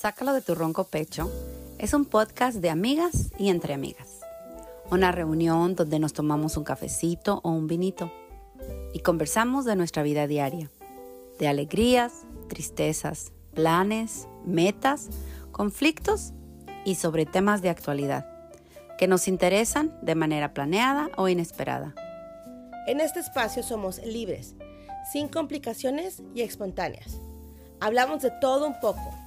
Sácalo de tu ronco pecho es un podcast de amigas y entre amigas. Una reunión donde nos tomamos un cafecito o un vinito y conversamos de nuestra vida diaria, de alegrías, tristezas, planes, metas, conflictos y sobre temas de actualidad que nos interesan de manera planeada o inesperada. En este espacio somos libres, sin complicaciones y espontáneas. Hablamos de todo un poco.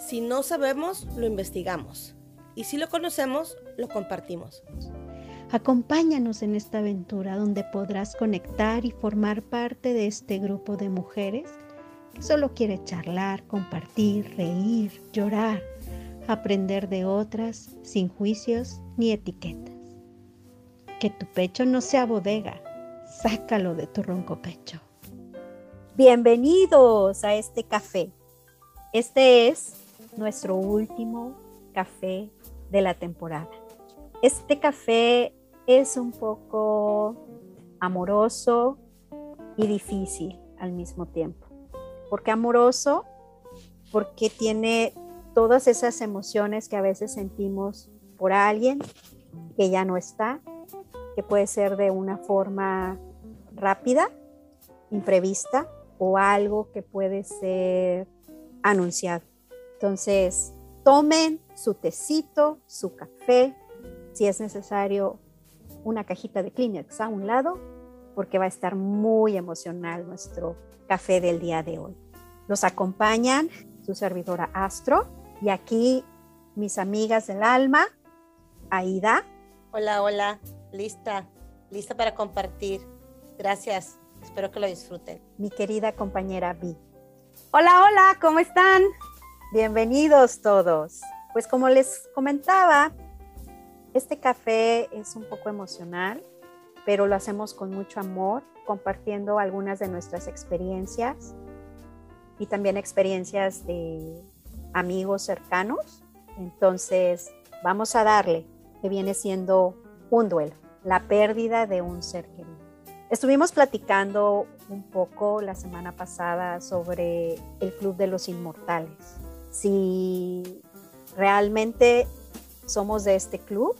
Si no sabemos, lo investigamos. Y si lo conocemos, lo compartimos. Acompáñanos en esta aventura donde podrás conectar y formar parte de este grupo de mujeres que solo quiere charlar, compartir, reír, llorar, aprender de otras sin juicios ni etiquetas. Que tu pecho no sea bodega, sácalo de tu ronco pecho. Bienvenidos a este café. Este es nuestro último café de la temporada. Este café es un poco amoroso y difícil al mismo tiempo. ¿Por qué amoroso? Porque tiene todas esas emociones que a veces sentimos por alguien que ya no está, que puede ser de una forma rápida, imprevista o algo que puede ser anunciado. Entonces, tomen su tecito, su café, si es necesario una cajita de Kleenex a un lado, porque va a estar muy emocional nuestro café del día de hoy. Nos acompañan su servidora Astro y aquí mis amigas del alma, Aida. Hola, hola, lista, lista para compartir. Gracias, espero que lo disfruten. Mi querida compañera Vi. Hola, hola, ¿cómo están? Bienvenidos todos. Pues como les comentaba, este café es un poco emocional, pero lo hacemos con mucho amor, compartiendo algunas de nuestras experiencias y también experiencias de amigos cercanos. Entonces, vamos a darle, que viene siendo un duelo, la pérdida de un ser querido. Estuvimos platicando un poco la semana pasada sobre el Club de los Inmortales. Si realmente somos de este club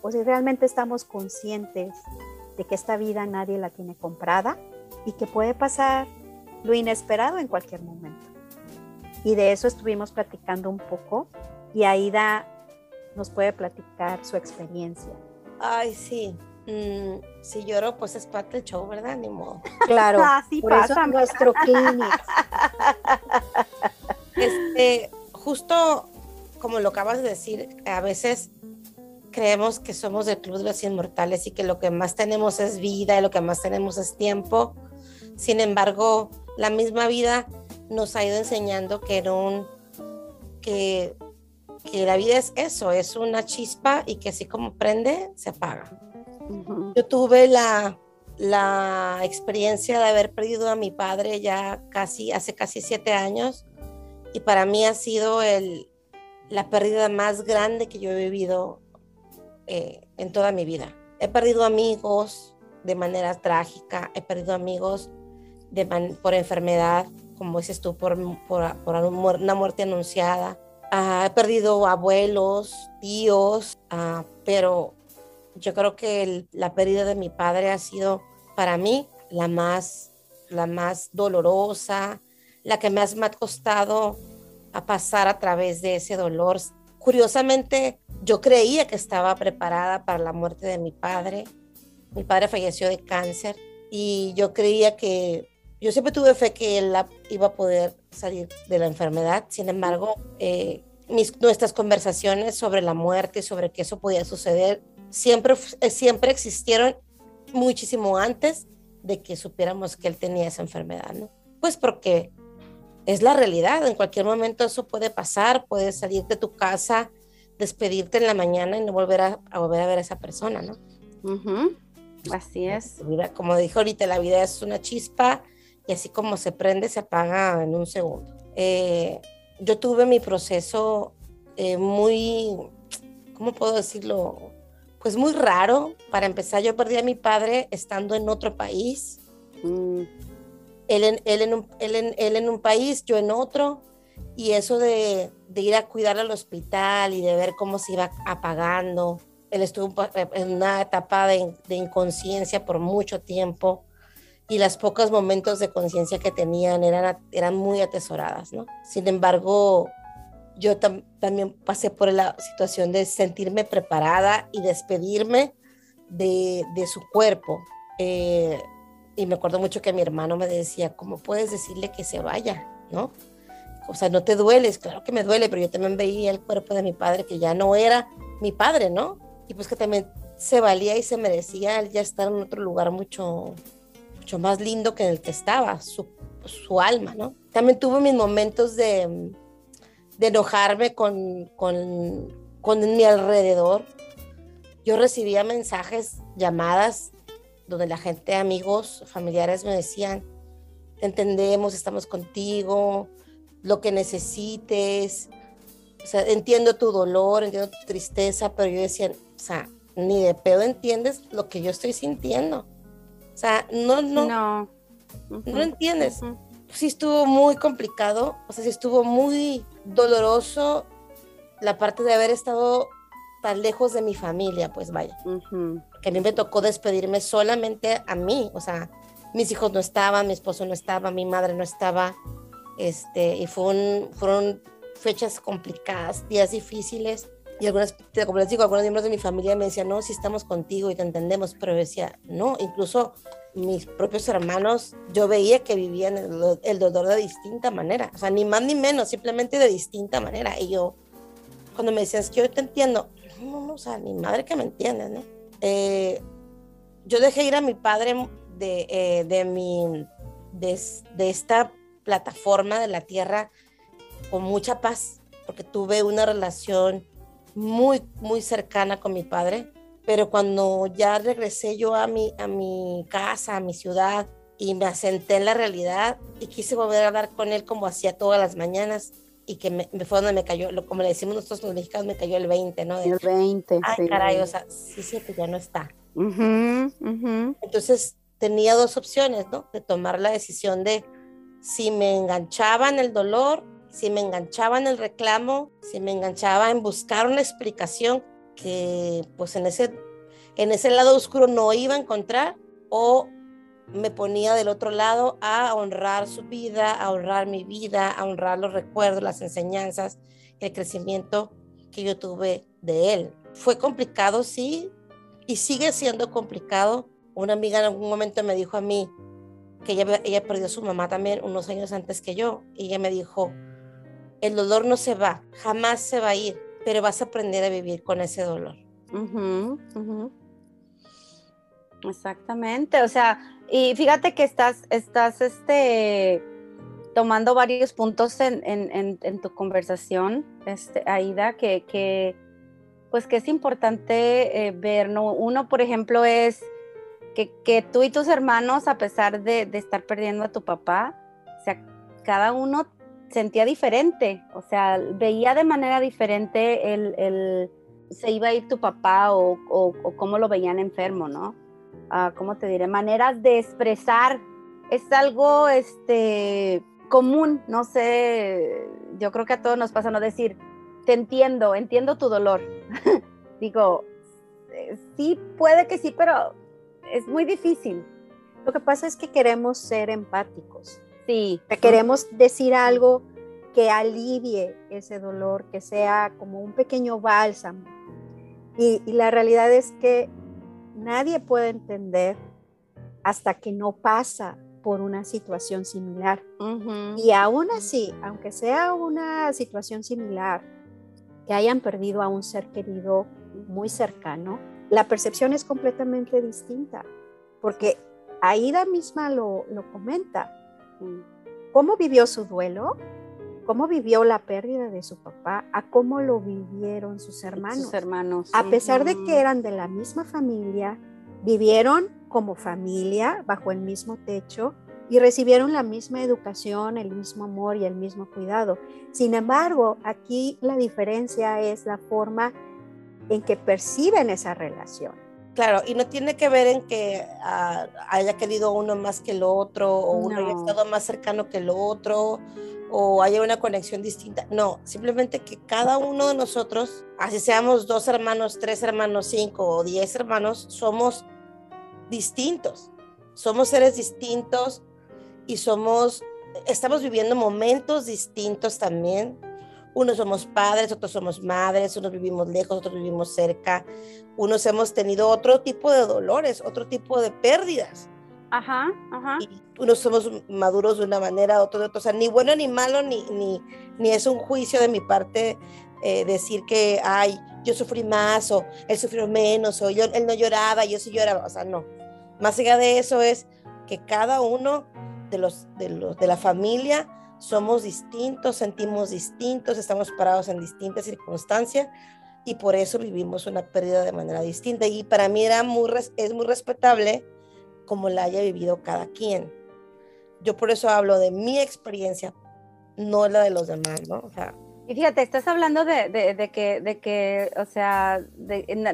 o si realmente estamos conscientes de que esta vida nadie la tiene comprada y que puede pasar lo inesperado en cualquier momento. Y de eso estuvimos platicando un poco y Aida nos puede platicar su experiencia. Ay, sí. Mm, si lloro, pues es parte del show, ¿verdad? Ni modo. Claro, Así por pasa, eso nuestro clínico. Este, justo como lo acabas de decir, a veces creemos que somos del Club de los Inmortales y que lo que más tenemos es vida y lo que más tenemos es tiempo. Sin embargo, la misma vida nos ha ido enseñando que, un, que, que la vida es eso, es una chispa y que así como prende, se apaga. Yo tuve la, la experiencia de haber perdido a mi padre ya casi, hace casi siete años y para mí ha sido el, la pérdida más grande que yo he vivido eh, en toda mi vida. He perdido amigos de manera trágica, he perdido amigos por enfermedad, como dices tú, por, por, una muerte anunciada. Ah, he perdido abuelos, tíos, ah, pero yo creo que la pérdida de mi padre ha sido para mí la más, la más dolorosa, la que más me ha costado a pasar a través de ese dolor. Curiosamente, yo creía que estaba preparada para la muerte de mi padre. Mi padre falleció de cáncer y yo creía que yo siempre tuve fe que él iba a poder salir de la enfermedad. Sin embargo, eh, mis, nuestras conversaciones sobre la muerte, sobre que eso podía suceder, siempre, eh, siempre existieron muchísimo antes de que supiéramos que él tenía esa enfermedad, ¿no? Pues porque es la realidad, en cualquier momento eso puede pasar, puedes salir de tu casa, despedirte en la mañana y no volver a, volver a ver a esa persona, ¿no? Así es. como dijo ahorita, la vida es una chispa y así como se prende, se apaga en un segundo. Eh, yo tuve mi proceso eh, muy, ¿cómo puedo decirlo? Pues muy raro. Para empezar, yo perdí a mi padre estando en otro país. Mm. Él, en, él, en un, él, en, él en un país, yo en otro. Y eso de, de ir a cuidar al hospital y de ver cómo se iba apagando. Él estuvo en una etapa de, de inconsciencia por mucho tiempo y las pocos momentos de conciencia que tenían eran, eran muy atesoradas, ¿no? Sin embargo, yo también pasé por la situación de sentirme preparada y despedirme de, de su cuerpo. Eh, y me acuerdo mucho que mi hermano me decía, ¿cómo puedes decirle que se vaya? ¿No? O sea, no te dueles, claro que me duele, pero yo también veía el cuerpo de mi padre que ya no era mi padre, ¿no? Y pues que también se valía y se merecía ya estar en otro lugar mucho, mucho más lindo que en el que estaba, su, su alma, ¿no? También tuve mis momentos de, de enojarme con, con, con mi alrededor. Yo recibía mensajes, llamadas, donde la gente, amigos, familiares me decían, te entendemos, estamos contigo, lo que necesites, o sea, entiendo tu dolor, entiendo tu tristeza, pero yo decía, o sea, ni de pedo entiendes lo que yo estoy sintiendo. O sea, no, no, no, no entiendes. Sí estuvo muy complicado, o sea, sí estuvo muy doloroso la parte de haber estado tan lejos de mi familia, pues vaya. Que a mí me tocó despedirme solamente a mí, o sea, mis hijos no estaban, mi esposo no estaba, mi madre no estaba, este, y fue fueron fechas complicadas, días difíciles, y algunas, como les digo, algunos miembros de mi familia me decían, no, si estamos contigo y te entendemos, pero decía, no, incluso mis propios hermanos, yo veía que vivían el, dolor de distinta manera, o sea, ni más ni menos, simplemente de distinta manera. Y yo, cuando me decían, es que yo te entiendo, no, no, o sea, mi madre que me entiende, ¿no? Eh, yo dejé ir a mi padre de, eh, de, mi, de, de esta plataforma de la tierra con mucha paz, porque tuve una relación muy, muy cercana con mi padre, pero cuando ya regresé yo a mi, a mi casa, a mi ciudad, y me asenté en la realidad y quise volver a hablar con él como hacía todas las mañanas y que me, fue donde me cayó, como le decimos nosotros los mexicanos, me cayó el 20, ¿no? el 20. Ay, caray, o sea, sí, sí, que ya no está. Entonces tenía dos opciones, ¿no? De tomar la decisión de si me enganchaba en el dolor si me enganchaba en el reclamo, si me enganchaba en buscar una explicación que pues en ese, en ese lado oscuro no iba a encontrar o me ponía del otro lado a honrar su vida, a honrar mi vida, a honrar los recuerdos, las enseñanzas, el crecimiento que yo tuve de él. Fue complicado, sí, y sigue siendo complicado. Una amiga en algún momento me dijo a mí que ella, ella perdió a su mamá también unos años antes que yo, y ella me dijo, el dolor no se va, jamás se va a ir, pero vas a aprender a vivir con ese dolor. Exactamente, o sea, y fíjate que estás, estás este, tomando varios puntos en, tu conversación, este, Aida, que, pues que es importante eh, ver, ¿no? Uno, por ejemplo, es que, tú y tus hermanos, a pesar de, estar perdiendo a tu papá, o sea, cada uno sentía diferente, o sea, veía de manera diferente el, se iba a ir tu papá o, o, cómo lo veían enfermo, ¿no? Ah, ¿Cómo te diré? Maneras de expresar. Es algo este, común, no sé, yo creo que a todos nos pasa no decir, te entiendo, entiendo tu dolor. Digo, eh, sí, puede que sí, pero es muy difícil. Lo que pasa es que queremos ser empáticos. Sí. Queremos decir algo que alivie ese dolor, que sea como un pequeño bálsamo. Y, la realidad es que nadie puede entender hasta que no pasa por una situación similar. Y aún así, aunque sea una situación similar, que hayan perdido a un ser querido muy cercano, la percepción es completamente distinta, porque Aida misma lo, lo comenta. ¿Cómo vivió su duelo? ¿Cómo vivió la pérdida de su papá? A cómo lo vivieron sus hermanos. Sus hermanos. A pesar de que eran de la misma familia, vivieron como familia bajo el mismo techo y recibieron la misma educación, el mismo amor y el mismo cuidado. Sin embargo, aquí la diferencia es la forma en que perciben esa relación. Claro, y no tiene que ver en que ah, haya querido uno más que el otro, o uno haya estado más cercano que el otro, o haya una conexión distinta. No, simplemente que cada uno de nosotros, así seamos dos hermanos, tres hermanos, cinco o diez hermanos, somos distintos. Somos seres distintos y somos, estamos viviendo momentos distintos también. Unos somos padres, otros somos madres, unos vivimos lejos, otros vivimos cerca, unos hemos tenido otro tipo de dolores, otro tipo de pérdidas. Ajá, ajá. Y unos somos maduros de una manera, otros de otra. O sea, ni bueno ni malo, ni, ni, ni es un juicio de mi parte eh, decir que, ay, yo sufrí más, o él sufrió menos, o yo, él no lloraba, yo sí lloraba. O sea, no. Más allá de eso es que cada uno de los, de los de la familia somos distintos, sentimos distintos, estamos parados en distintas circunstancias y por eso vivimos una pérdida de manera distinta. Y para mí era muy, es muy respetable como la haya vivido cada quien. Yo por eso hablo de mi experiencia, no la de los demás, ¿no? O sea, y fíjate, estás hablando de, de, que, de que, o sea,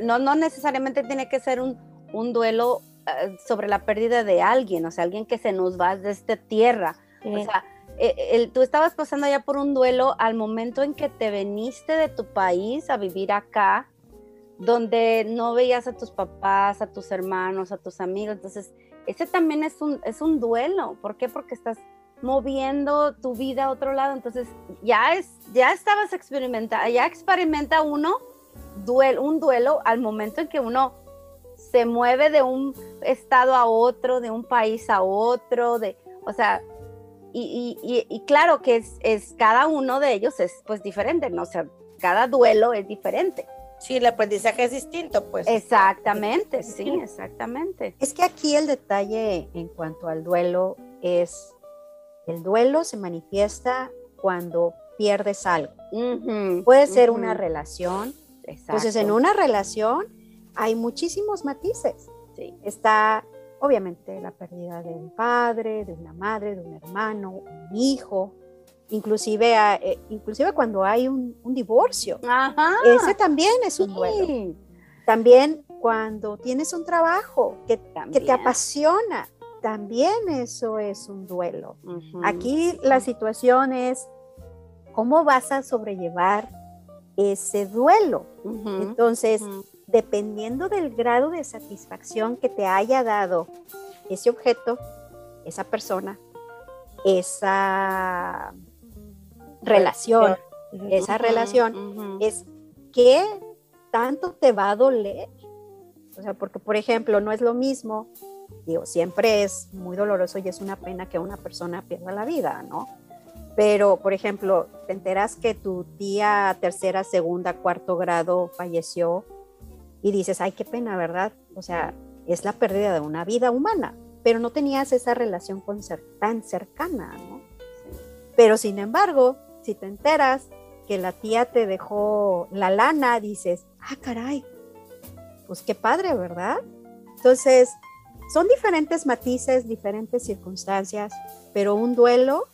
no, no necesariamente tiene que ser un, un duelo uh, sobre la pérdida de alguien, o sea, alguien que se nos va de esta tierra. Sí. O sea, eh, el, tú estabas pasando ya por un duelo al momento en que te veniste de tu país a vivir acá, donde no veías a tus papás, a tus hermanos, a tus amigos. Entonces, ese también es un, es un duelo. ¿Por qué? Porque estás moviendo tu vida a otro lado. Entonces, ya, es, ya estabas experimentando, ya experimenta uno duel, un duelo al momento en que uno se mueve de un estado a otro, de un país a otro, de, o sea, y, y, y, claro que es, es, cada uno de ellos es pues diferente, ¿no? O sea, cada duelo es diferente. Sí, el aprendizaje es distinto, pues. Exactamente, sí, exactamente. Es que aquí el detalle en cuanto al duelo es, el duelo se manifiesta cuando pierdes algo. Uh -huh, Puede ser uh -huh. una relación. Exacto. Entonces, en una relación hay muchísimos matices. Sí. Está, obviamente, la pérdida de un padre, de una madre, de un hermano, un hijo, inclusive, eh, inclusive cuando hay un, un divorcio. Ajá. Ese también es un duelo. Sí. También cuando tienes un trabajo que, que, te apasiona, también eso es un duelo. Uh -huh. Aquí la situación es cómo vas a sobrellevar ese duelo. Uh -huh. Entonces, uh -huh. Dependiendo del grado de satisfacción que te haya dado ese objeto, esa persona, esa relación, esa uh -huh, relación uh -huh. es qué tanto te va a doler. O sea, porque por ejemplo, no es lo mismo, digo, siempre es muy doloroso y es una pena que una persona pierda la vida, ¿no? Pero, por ejemplo, te enteras que tu tía tercera, segunda, cuarto grado falleció y dices, ay, qué pena, ¿verdad? O sea, es la pérdida de una vida humana, pero no tenías esa relación con ser, tan cercana, ¿no? Pero sin embargo, si te enteras que la tía te dejó la lana, dices, ah, caray, pues qué padre, ¿verdad? Entonces, son diferentes matices, diferentes circunstancias, pero un duelo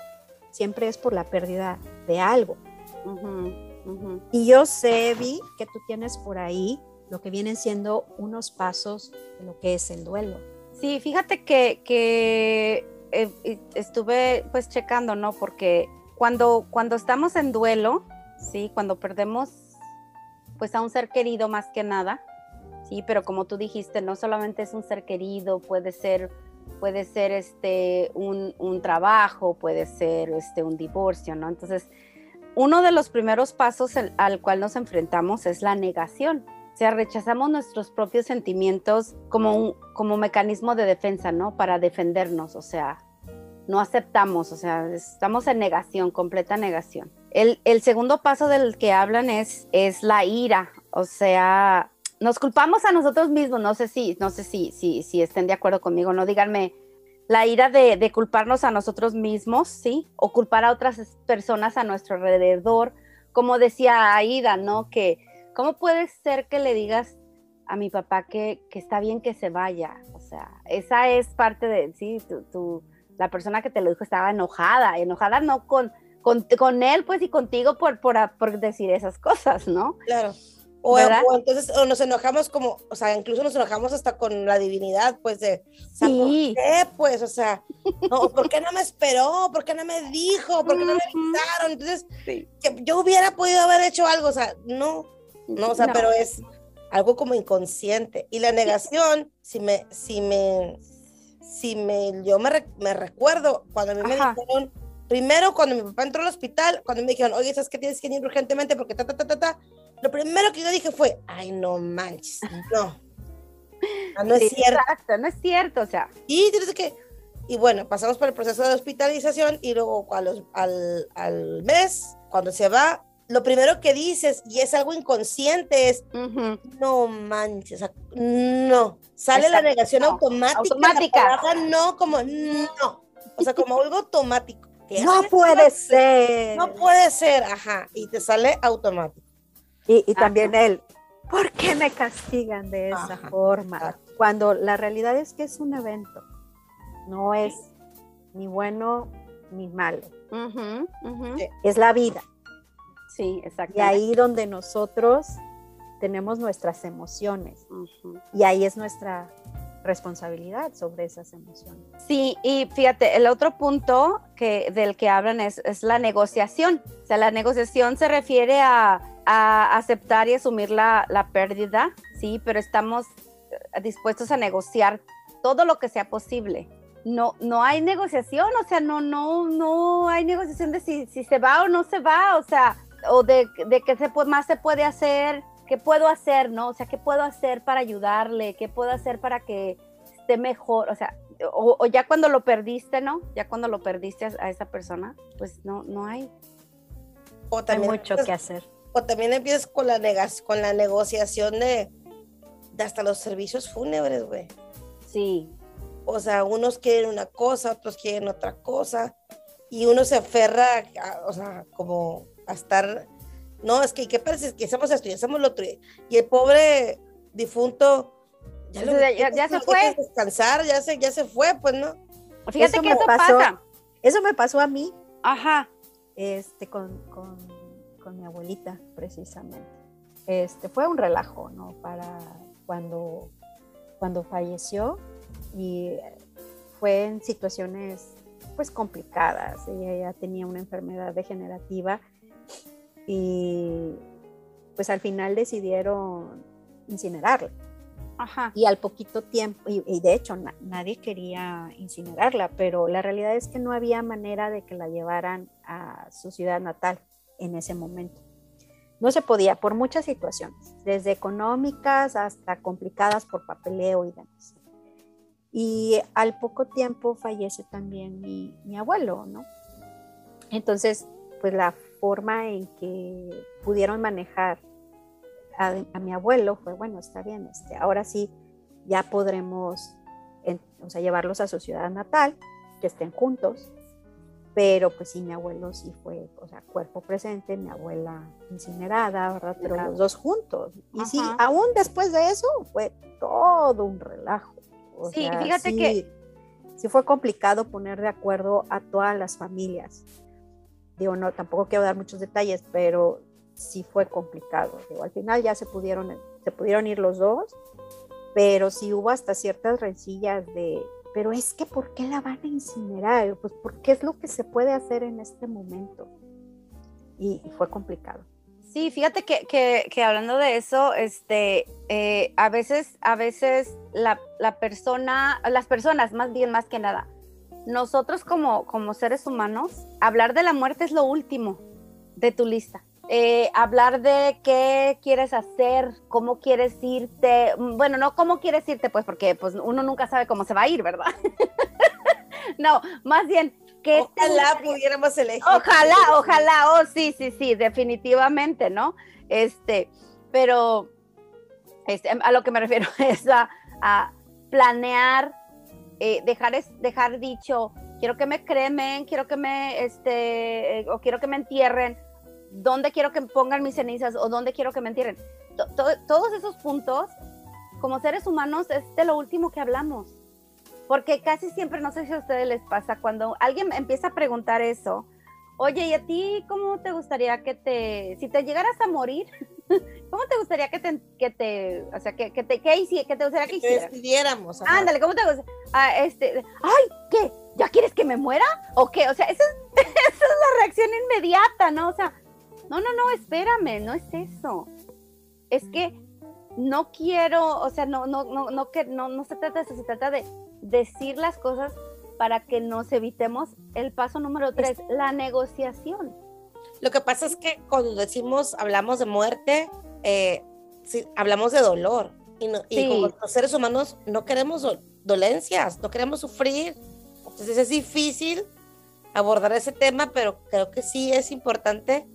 siempre es por la pérdida de algo. Uh -huh, uh -huh. Y yo sé, Vi, que tú tienes por ahí lo que vienen siendo unos pasos de lo que es el duelo. Sí, fíjate que, que eh, estuve pues checando, ¿no? Porque cuando, cuando estamos en duelo, ¿sí? Cuando perdemos pues a un ser querido más que nada, sí, pero como tú dijiste, no solamente es un ser querido, puede ser, puede ser este, un, un trabajo, puede ser este, un divorcio, ¿no? Entonces, uno de los primeros pasos al, al cual nos enfrentamos es la negación. O sea, rechazamos nuestros propios sentimientos como un como mecanismo de defensa, ¿no? Para defendernos, o sea, no aceptamos, o sea, estamos en negación, completa negación. El, el segundo paso del que hablan es, es la ira, o sea, nos culpamos a nosotros mismos, no sé si, no sé si, si, si estén de acuerdo conmigo, no díganme, la ira de, de, culparnos a nosotros mismos, ¿sí? O culpar a otras personas a nuestro alrededor, como decía Aida, ¿no? Que, ¿cómo puede ser que le digas a mi papá que, que está bien que se vaya? O sea, esa es parte de, sí, tu, tu, la persona que te lo dijo estaba enojada, enojada no con, con, con él, pues, y contigo por, por, por decir esas cosas, ¿no? Claro. O, o entonces o nos enojamos como, o sea, incluso nos enojamos hasta con la divinidad, pues de, o sea, Sí. ¿por qué? Pues, o sea, no, ¿por qué no me esperó? ¿Por qué no me dijo? ¿Por qué no me avisaron? Entonces, Sí. que yo hubiera podido haber hecho algo, o sea, no, no, o sea, No. pero es algo como inconsciente. Y la negación, si me, si me, si me, yo me, me recuerdo cuando a mí me Ajá. dijeron, primero cuando mi papá entró al hospital, cuando me dijeron, oye, ¿sabes que tienes que ir urgentemente porque ta, ta, ta, ta, ta? Lo primero que yo dije fue, ay, no manches, no. Ah, no Sí, es cierto. Exacto, no es cierto, o sea, Y tienes que, y bueno, pasamos por el proceso de hospitalización y luego a los- al, al mes, cuando se va, lo primero que dices, y es algo inconsciente, es, no manches, no. Sale la negación no, automática. automática. La no, como no. O sea, como algo automático. No puede ser. No puede ser, ajá. Y te sale automático. Y, y también él, ¿por qué me castigan de esa Ajá, forma? Cuando la realidad es que es un evento, no es ni bueno ni malo. Sí. es la vida. Sí, Y exactamente. ahí donde nosotros tenemos nuestras emociones y ahí es nuestra responsabilidad sobre esas emociones. Sí, y fíjate, el otro punto que, del que hablan es, es la negociación. O sea, la negociación se refiere a, a aceptar y asumir la, la pérdida, sí, pero estamos eh, dispuestos a negociar todo lo que sea posible. No, no hay negociación, o sea, no, no, no hay negociación de si, si se va o no se va, o sea, o de, de qué se puede, más se puede hacer, qué puedo hacer, ¿no? O sea, qué puedo hacer para ayudarle, qué puedo hacer para que esté mejor, o sea, o, o ya cuando lo perdiste, ¿no? Ya cuando lo perdiste a, a esa persona, pues no, no hay. O Hay mucho empiezas- que hacer. o también empiezas con la, negas, con la negociación de, de hasta los servicios fúnebres, güey. Sí, O sea, unos quieren una cosa, otros quieren otra cosa. Y uno se aferra, a- o sea, como a estar. No, es que, ¿qué parece? Que hacemos esto y hacemos lo otro. Y el pobre difunto. Ya, ya- ya- ya se fue. descansar, ya se, ya se fue, pues no. fíjate Eso que me eso pasó. pasa. Eso me pasó a mí Ajá, este, con, con, con mi abuelita, precisamente. Este, fue un relajo, ¿no? Para cuando, cuando falleció y fue en situaciones pues complicadas. Ella ya tenía una enfermedad degenerativa y pues al final decidieron incinerarla. ajá. Y al poquito tiempo, y, y de hecho na- nadie quería incinerarla, pero la realidad es que no había manera de que la llevaran a su ciudad natal en ese momento. No se podía por muchas situaciones, desde económicas hasta complicadas por papeleo y demás. Y al poco tiempo fallece también mi, mi abuelo, ¿no? Entonces, pues la forma en que pudieron manejar a, a mi abuelo fue, bueno, está bien, este, ahora sí ya podremos en- o sea, llevarlos a su ciudad natal, que estén juntos, pero pues sí, mi abuelo sí fue, o sea, cuerpo presente, mi abuela incinerada, ¿verdad? Pero Claro. los dos juntos. Y sí, Ajá. aún después de eso fue todo un relajo. O Sí, sea, fíjate sí- que- Sí fue complicado poner de acuerdo a todas las familias. Digo, no, tampoco quiero dar muchos detalles, pero sí fue complicado. Digo, al final ya se pudieron, se pudieron ir los dos, pero sí hubo hasta ciertas rencillas de, pero es que ¿por qué la van a incinerar? Pues porque es lo que se puede hacer en este momento. Y, fue complicado. Sí, fíjate que, que- que hablando de eso, este, eh, a veces, a veces la, la persona, las personas, más bien, más que nada, nosotros como, como seres humanos, hablar de la muerte es lo último de tu lista. Eh, hablar de qué quieres hacer, cómo quieres irte, mm, bueno, no cómo quieres irte, pues porque pues, uno nunca sabe cómo se va a ir, ¿verdad? no, más bien, ¿qué Ojalá pudiéramos elegir. Ojalá, ojalá, oh sí, sí, sí, definitivamente, ¿no? Este, pero este, a lo que me refiero es a, a planear, eh, dejar, dejar dicho, quiero que me cremen, quiero que me, este, eh, o quiero que me entierren, dónde quiero que pongan mis cenizas o dónde quiero que me entierren. To- to- todos esos puntos, como seres humanos, es de lo último que hablamos. Porque casi siempre, no sé si a ustedes les pasa, cuando alguien empieza a preguntar eso, oye, ¿y a ti cómo te gustaría que te, si te llegaras a morir, ¿Cómo te gustaría que te, que te o sea, que, que te, que, que te gustaría que, que decidiéramos? Ándale, ¿cómo te gustaría? Ah, este, ay, ¿qué? ¿Ya quieres que me muera? ¿O qué? O sea, esa es, esa es la reacción inmediata, ¿no? O sea, no, no, no, espérame, no es eso. Es que no quiero, o sea, no, no, no, no, que, no, no se trata de eso, se trata de decir las cosas para que nos evitemos el paso número tres, la negociación. Lo que pasa es que cuando decimos, hablamos de muerte, eh, hablamos de dolor. Y, y como los seres humanos no queremos dolencias, no queremos sufrir. Entonces es difícil abordar ese tema, pero creo que sí es importante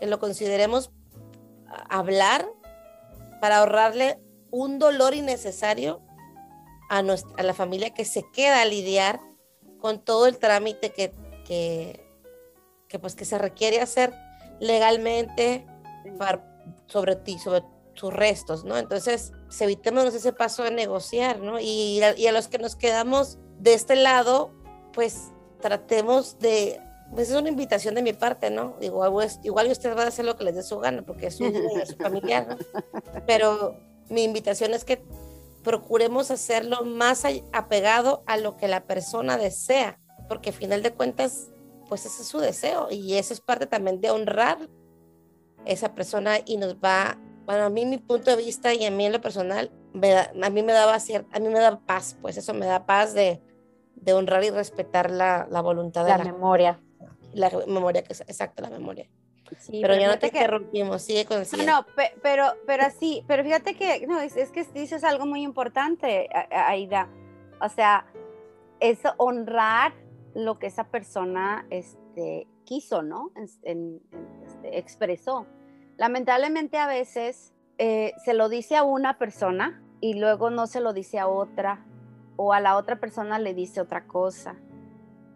que lo consideremos hablar para ahorrarle un dolor innecesario a, nuestra, a la familia que se queda a lidiar con todo el trámite que, que, que, pues, que se requiere hacer legalmente para, sobre ti, sobre tus restos, ¿no? Entonces, evitémonos ese paso de negociar, ¿no? Y y a los que nos quedamos de este lado, pues tratemos de pues es una invitación de mi parte, ¿no? Igual, igual usted va a hacer lo que les dé su gana, porque es un, familiar, ¿no? Pero mi invitación es que procuremos hacerlo más apegado a lo que la persona desea, porque al final de cuentas, pues ese es su deseo y eso es parte también de honrar esa persona y nos va, bueno, a mí mi punto de vista y a mí en lo personal, a mí me daba cierta, a mí me da paz, pues eso me da paz de, de honrar y respetar la, la voluntad de la memoria la memoria, que es exacta la memoria. Sí, pero, ya no te interrumpimos, sigue con el No, no, pero, pero sí, pero fíjate que, no, es, es, que dices algo muy importante, Aida. O sea, es honrar lo que esa persona este, quiso, ¿no? En, este, expresó. Lamentablemente a veces eh, se lo dice a una persona y luego no se lo dice a otra, o a la otra persona le dice otra cosa.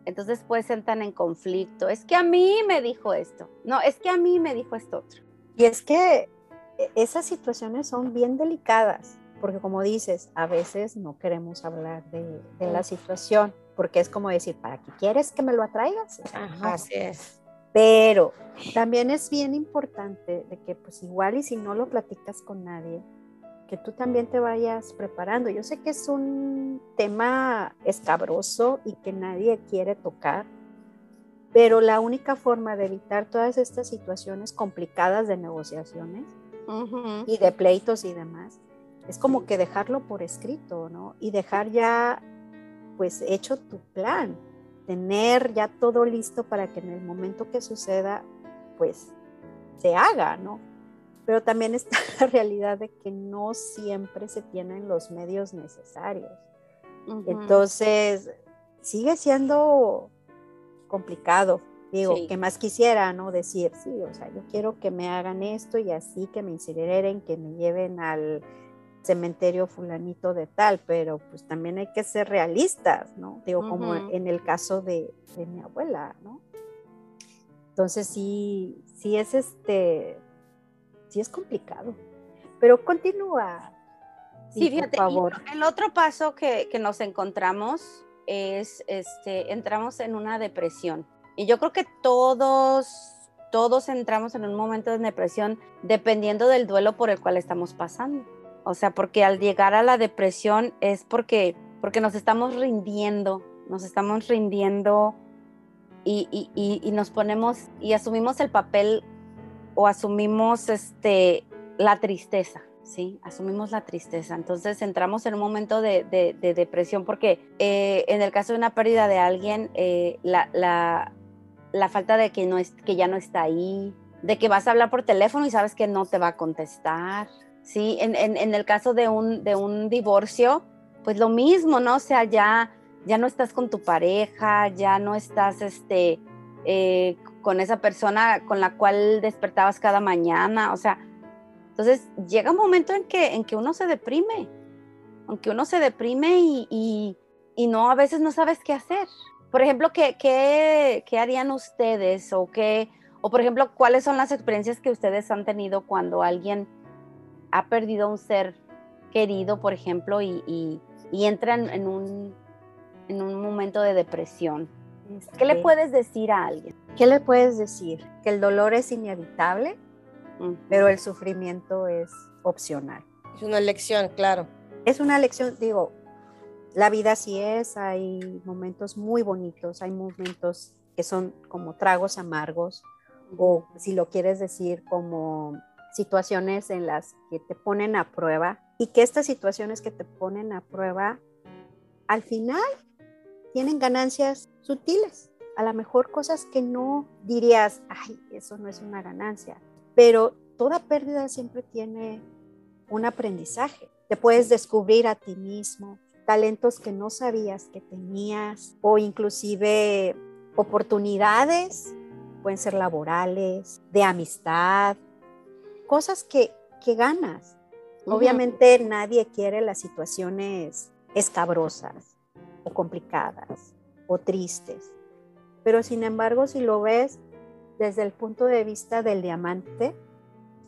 Entonces pues entran en conflicto. Es que a mí me dijo esto. No, es que a mí me dijo esto otro. Y es que e, esas situaciones son bien delicadas, porque como dices, a veces no queremos hablar de, la situación, porque es como decir, ¿para qué quieres que me lo atraigas? Así es. Pero también es bien importante de que pues igual y si no lo platicas con nadie, que tú también te vayas preparando. Yo sé que es un tema escabroso y que nadie quiere tocar, pero la única forma de evitar todas estas situaciones complicadas de negociaciones y de pleitos y demás es como que dejarlo por escrito, ¿no? Y dejar ya pues hecho tu plan, tener ya todo listo para que en el momento que suceda pues se haga, ¿no? pero también está la realidad de que no siempre se tienen los medios necesarios. Entonces, sigue siendo complicado. Digo, que más quisiera, ¿no? Decir, sí, o sea, yo quiero que me hagan esto y así, que me incineren, que me lleven al cementerio fulanito de tal, pero pues también hay que ser realistas, ¿no? Digo, como en el caso de, de mi abuela, ¿no? Entonces sí, sí es este, sí es complicado. Pero continúa. Sí, fíjate, por favor. el otro paso que, que, nos encontramos es, este, entramos en una depresión. Y yo creo que todos, todos entramos en un momento de depresión dependiendo del duelo por el cual estamos pasando. O sea, porque al llegar a la depresión es porque, porque nos estamos rindiendo, nos estamos rindiendo y, y, y nos ponemos y asumimos el papel o asumimos este, la tristeza, ¿sí? Asumimos la tristeza. Entonces entramos en un momento de, depresión porque eh, en el caso de una pérdida de alguien, eh, la, la, falta de que, no es, que ya no está ahí, de que vas a hablar por teléfono y sabes que no te va a contestar, ¿sí? En, en, el caso de un, de un divorcio, pues lo mismo, ¿no? O sea, ya, ya no estás con tu pareja, ya no estás, este, eh, con esa persona con la cual despertabas cada mañana, o sea, entonces llega un momento en que, en que uno se deprime, aunque uno se deprime y, y, no, a veces no sabes qué hacer. Por ejemplo, ¿qué, qué, qué harían ustedes o qué, o por ejemplo, cuáles son las experiencias que ustedes han tenido cuando alguien ha perdido un ser querido, por ejemplo, y, y, y entran en un, en un momento de depresión? ¿Qué le puedes decir a alguien? ¿Qué le puedes decir? Que el dolor es inevitable, pero el sufrimiento es opcional. Es una lección, claro. Es una lección, digo, la vida sí es, hay momentos muy bonitos, hay momentos que son como tragos amargos, o si lo quieres decir como situaciones en las que te ponen a prueba y que estas situaciones que te ponen a prueba al final tienen ganancias sutiles, a lo mejor cosas que no dirías, ay, eso no es una ganancia, pero toda pérdida siempre tiene un aprendizaje. Te puedes descubrir a ti mismo, talentos que no sabías que tenías o inclusive oportunidades, pueden ser laborales, de amistad, cosas que, que ganas. Obviamente nadie quiere las situaciones escabrosas o complicadas o tristes, pero sin embargo si lo ves desde el punto de vista del diamante,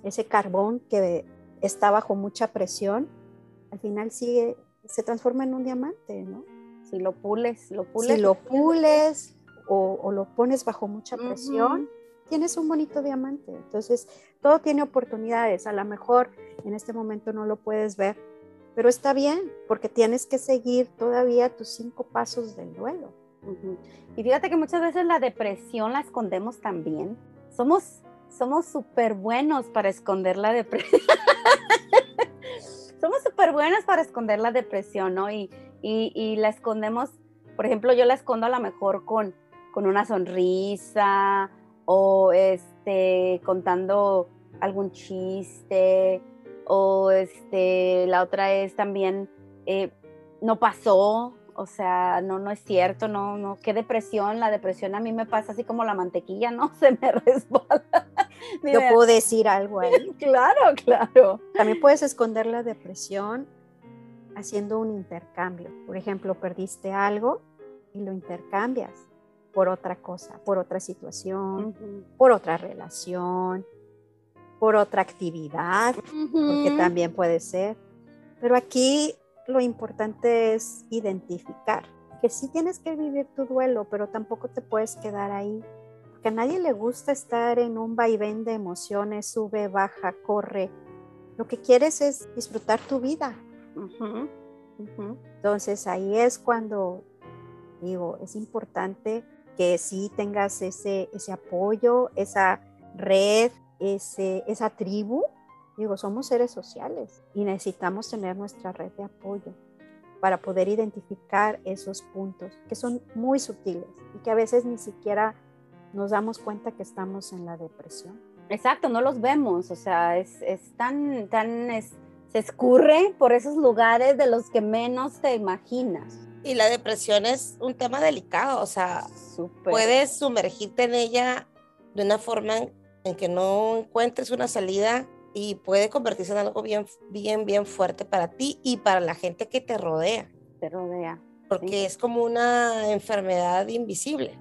ese carbón que está bajo mucha presión, al final sigue, se transforma en un diamante, ¿no? Si lo pules, lo pules. Si lo pules o, lo pones bajo mucha presión, tienes un bonito diamante. Entonces, todo tiene oportunidades. A lo mejor en este momento no lo puedes ver, pero está bien, porque tienes que seguir todavía tus cinco pasos del duelo. Y fíjate que muchas veces la depresión la escondemos también. Somos somos súper buenos para esconder la depresión. somos súper buenos para esconder la depresión, ¿no? Y, y, la escondemos, por ejemplo, yo la escondo a lo mejor con, con una sonrisa o este, contando algún chiste o este, la otra es también, eh, no pasó, o sea, no, no es cierto, no, no, qué depresión, la depresión a mí me pasa así como la mantequilla, ¿no? Se me resbala. Yo puedo decir algo ahí. claro, claro. También puedes esconder la depresión haciendo un intercambio. Por ejemplo, perdiste algo y lo intercambias por otra cosa, por otra situación, por otra relación, por otra actividad, porque también puede ser. Pero aquí lo importante es identificar que sí tienes que vivir tu duelo, pero tampoco te puedes quedar ahí. Porque a nadie le gusta estar en un vaivén de emociones, sube, baja, corre. Lo que quieres es disfrutar tu vida. Entonces ahí es cuando digo, es importante que sí tengas ese, ese apoyo, esa red, ese, esa tribu Digo, somos seres sociales y necesitamos tener nuestra red de apoyo para poder identificar esos puntos que son muy sutiles y que a veces ni siquiera nos damos cuenta que estamos en la depresión. Exacto, no los vemos, o sea, es, tan, tan, se escurre por esos lugares de los que menos te imaginas. Y la depresión es un tema delicado, o sea, puedes sumergirte en ella de una forma en que no encuentres una salida y puede convertirse en algo bien, bien, bien fuerte para ti y para la gente que te rodea. Te rodea. Porque es como una enfermedad invisible.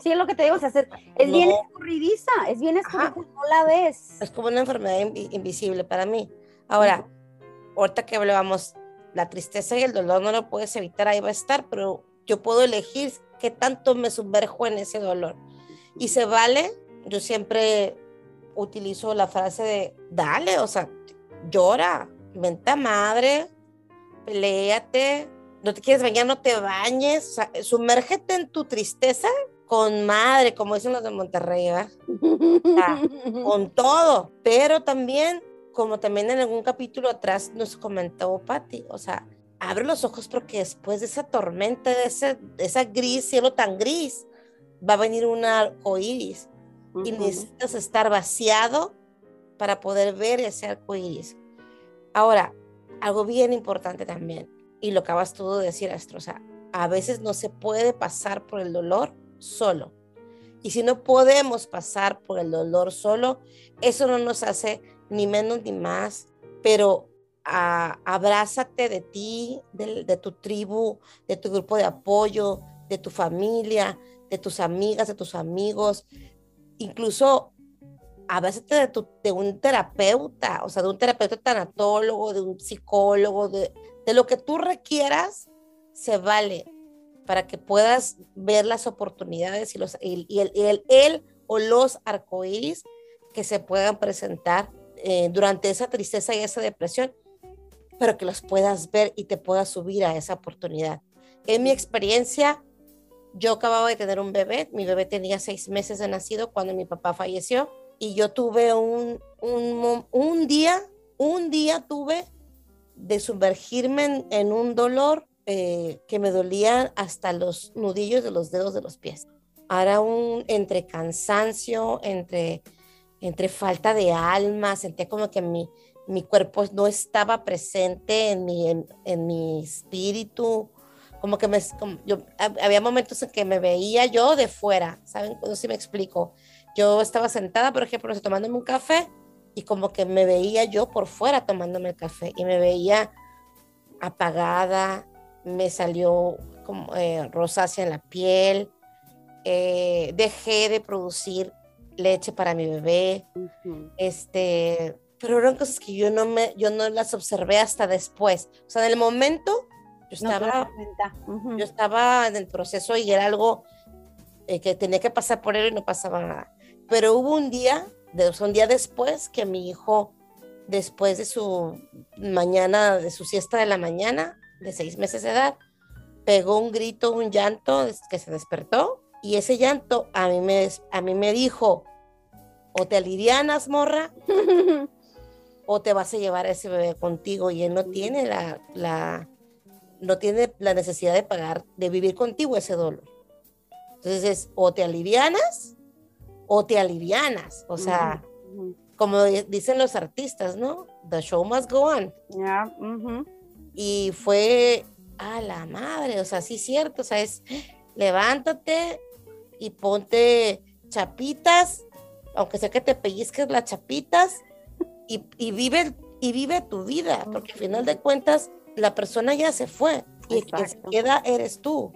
Sí, es lo que te digo, o sea, es, bien escurridiza, es bien escurridiza, no la ves. Es como una enfermedad invisible para mí. Ahora, ahorita que hablábamos, la tristeza y el dolor no lo puedes evitar, ahí va a estar, pero yo puedo elegir qué tanto me sumerjo en ese dolor. Y se vale, yo siempre utilizo la frase de, dale, o sea, llora, venta madre, peleate, no te quieres bañar, no te bañes, o sea, sumérgete en tu tristeza con madre, como dicen los de Monterrey, con todo, pero también, como también en algún capítulo atrás nos comentó Patti, o sea, abre los ojos porque después de esa tormenta, de, ese, de esa gris, cielo tan gris, va a venir un arco iris y necesitas estar vaciado para poder ver ese arco iris. Ahora, algo bien importante también, y lo acabas tú de decir, Astro, o sea, a veces no se puede pasar por el dolor solo. Y si no podemos pasar por el dolor solo, eso no nos hace ni menos ni más, pero abrázate de ti, de, tu tribu, de tu grupo de apoyo, de tu familia, de tus amigas, de tus amigos, incluso a veces de, de, un terapeuta, o sea, de un terapeuta tanatólogo, de un psicólogo, de, lo que tú requieras, se vale para que puedas ver las oportunidades y, el, o los arcoíris que se puedan presentar eh, durante esa tristeza y esa depresión, pero que los puedas ver y te puedas subir a esa oportunidad. En mi experiencia, yo acababa de tener un bebé, mi bebé tenía seis meses de nacido cuando mi papá falleció y yo tuve un, un, un día, un día tuve de sumergirme en, un dolor eh, que me dolía hasta los nudillos de los dedos de los pies. Ahora un entre cansancio, entre, entre falta de alma, sentía como que mi, mi cuerpo no estaba presente en mi, en, mi espíritu, como que me, yo, había momentos en que me veía yo de fuera, ¿saben? No sé si me explico. Yo estaba sentada, por ejemplo, tomándome un café y como que me veía yo por fuera tomándome el café y me veía apagada, me salió como eh, rosácea en la piel, eh, dejé de producir leche para mi bebé, este, pero eran cosas que yo no me, yo no las observé hasta después, o sea, en el momento yo estaba, yo estaba en el proceso y era algo eh, que tenía que pasar por él y no pasaba nada, pero hubo un día de, un día después que mi hijo, después de su mañana, de su siesta de la mañana, de seis meses de edad, pegó un grito, un llanto que se despertó y ese llanto a mí me, a mí me dijo, o te alivianas, morra, o te vas a llevar a ese bebé contigo y él no tiene la, la, no tiene la necesidad de pagar, de vivir contigo ese dolor. Entonces, o te alivianas o te alivianas, o sea, como dicen los artistas, ¿no? The show must go on. Y fue a la madre, o sea, sí es cierto, o sea, es levántate y ponte chapitas, aunque sea que te pellizques las chapitas y, vive y vive tu vida, porque al final de cuentas la persona ya se fue y el que se queda eres tú.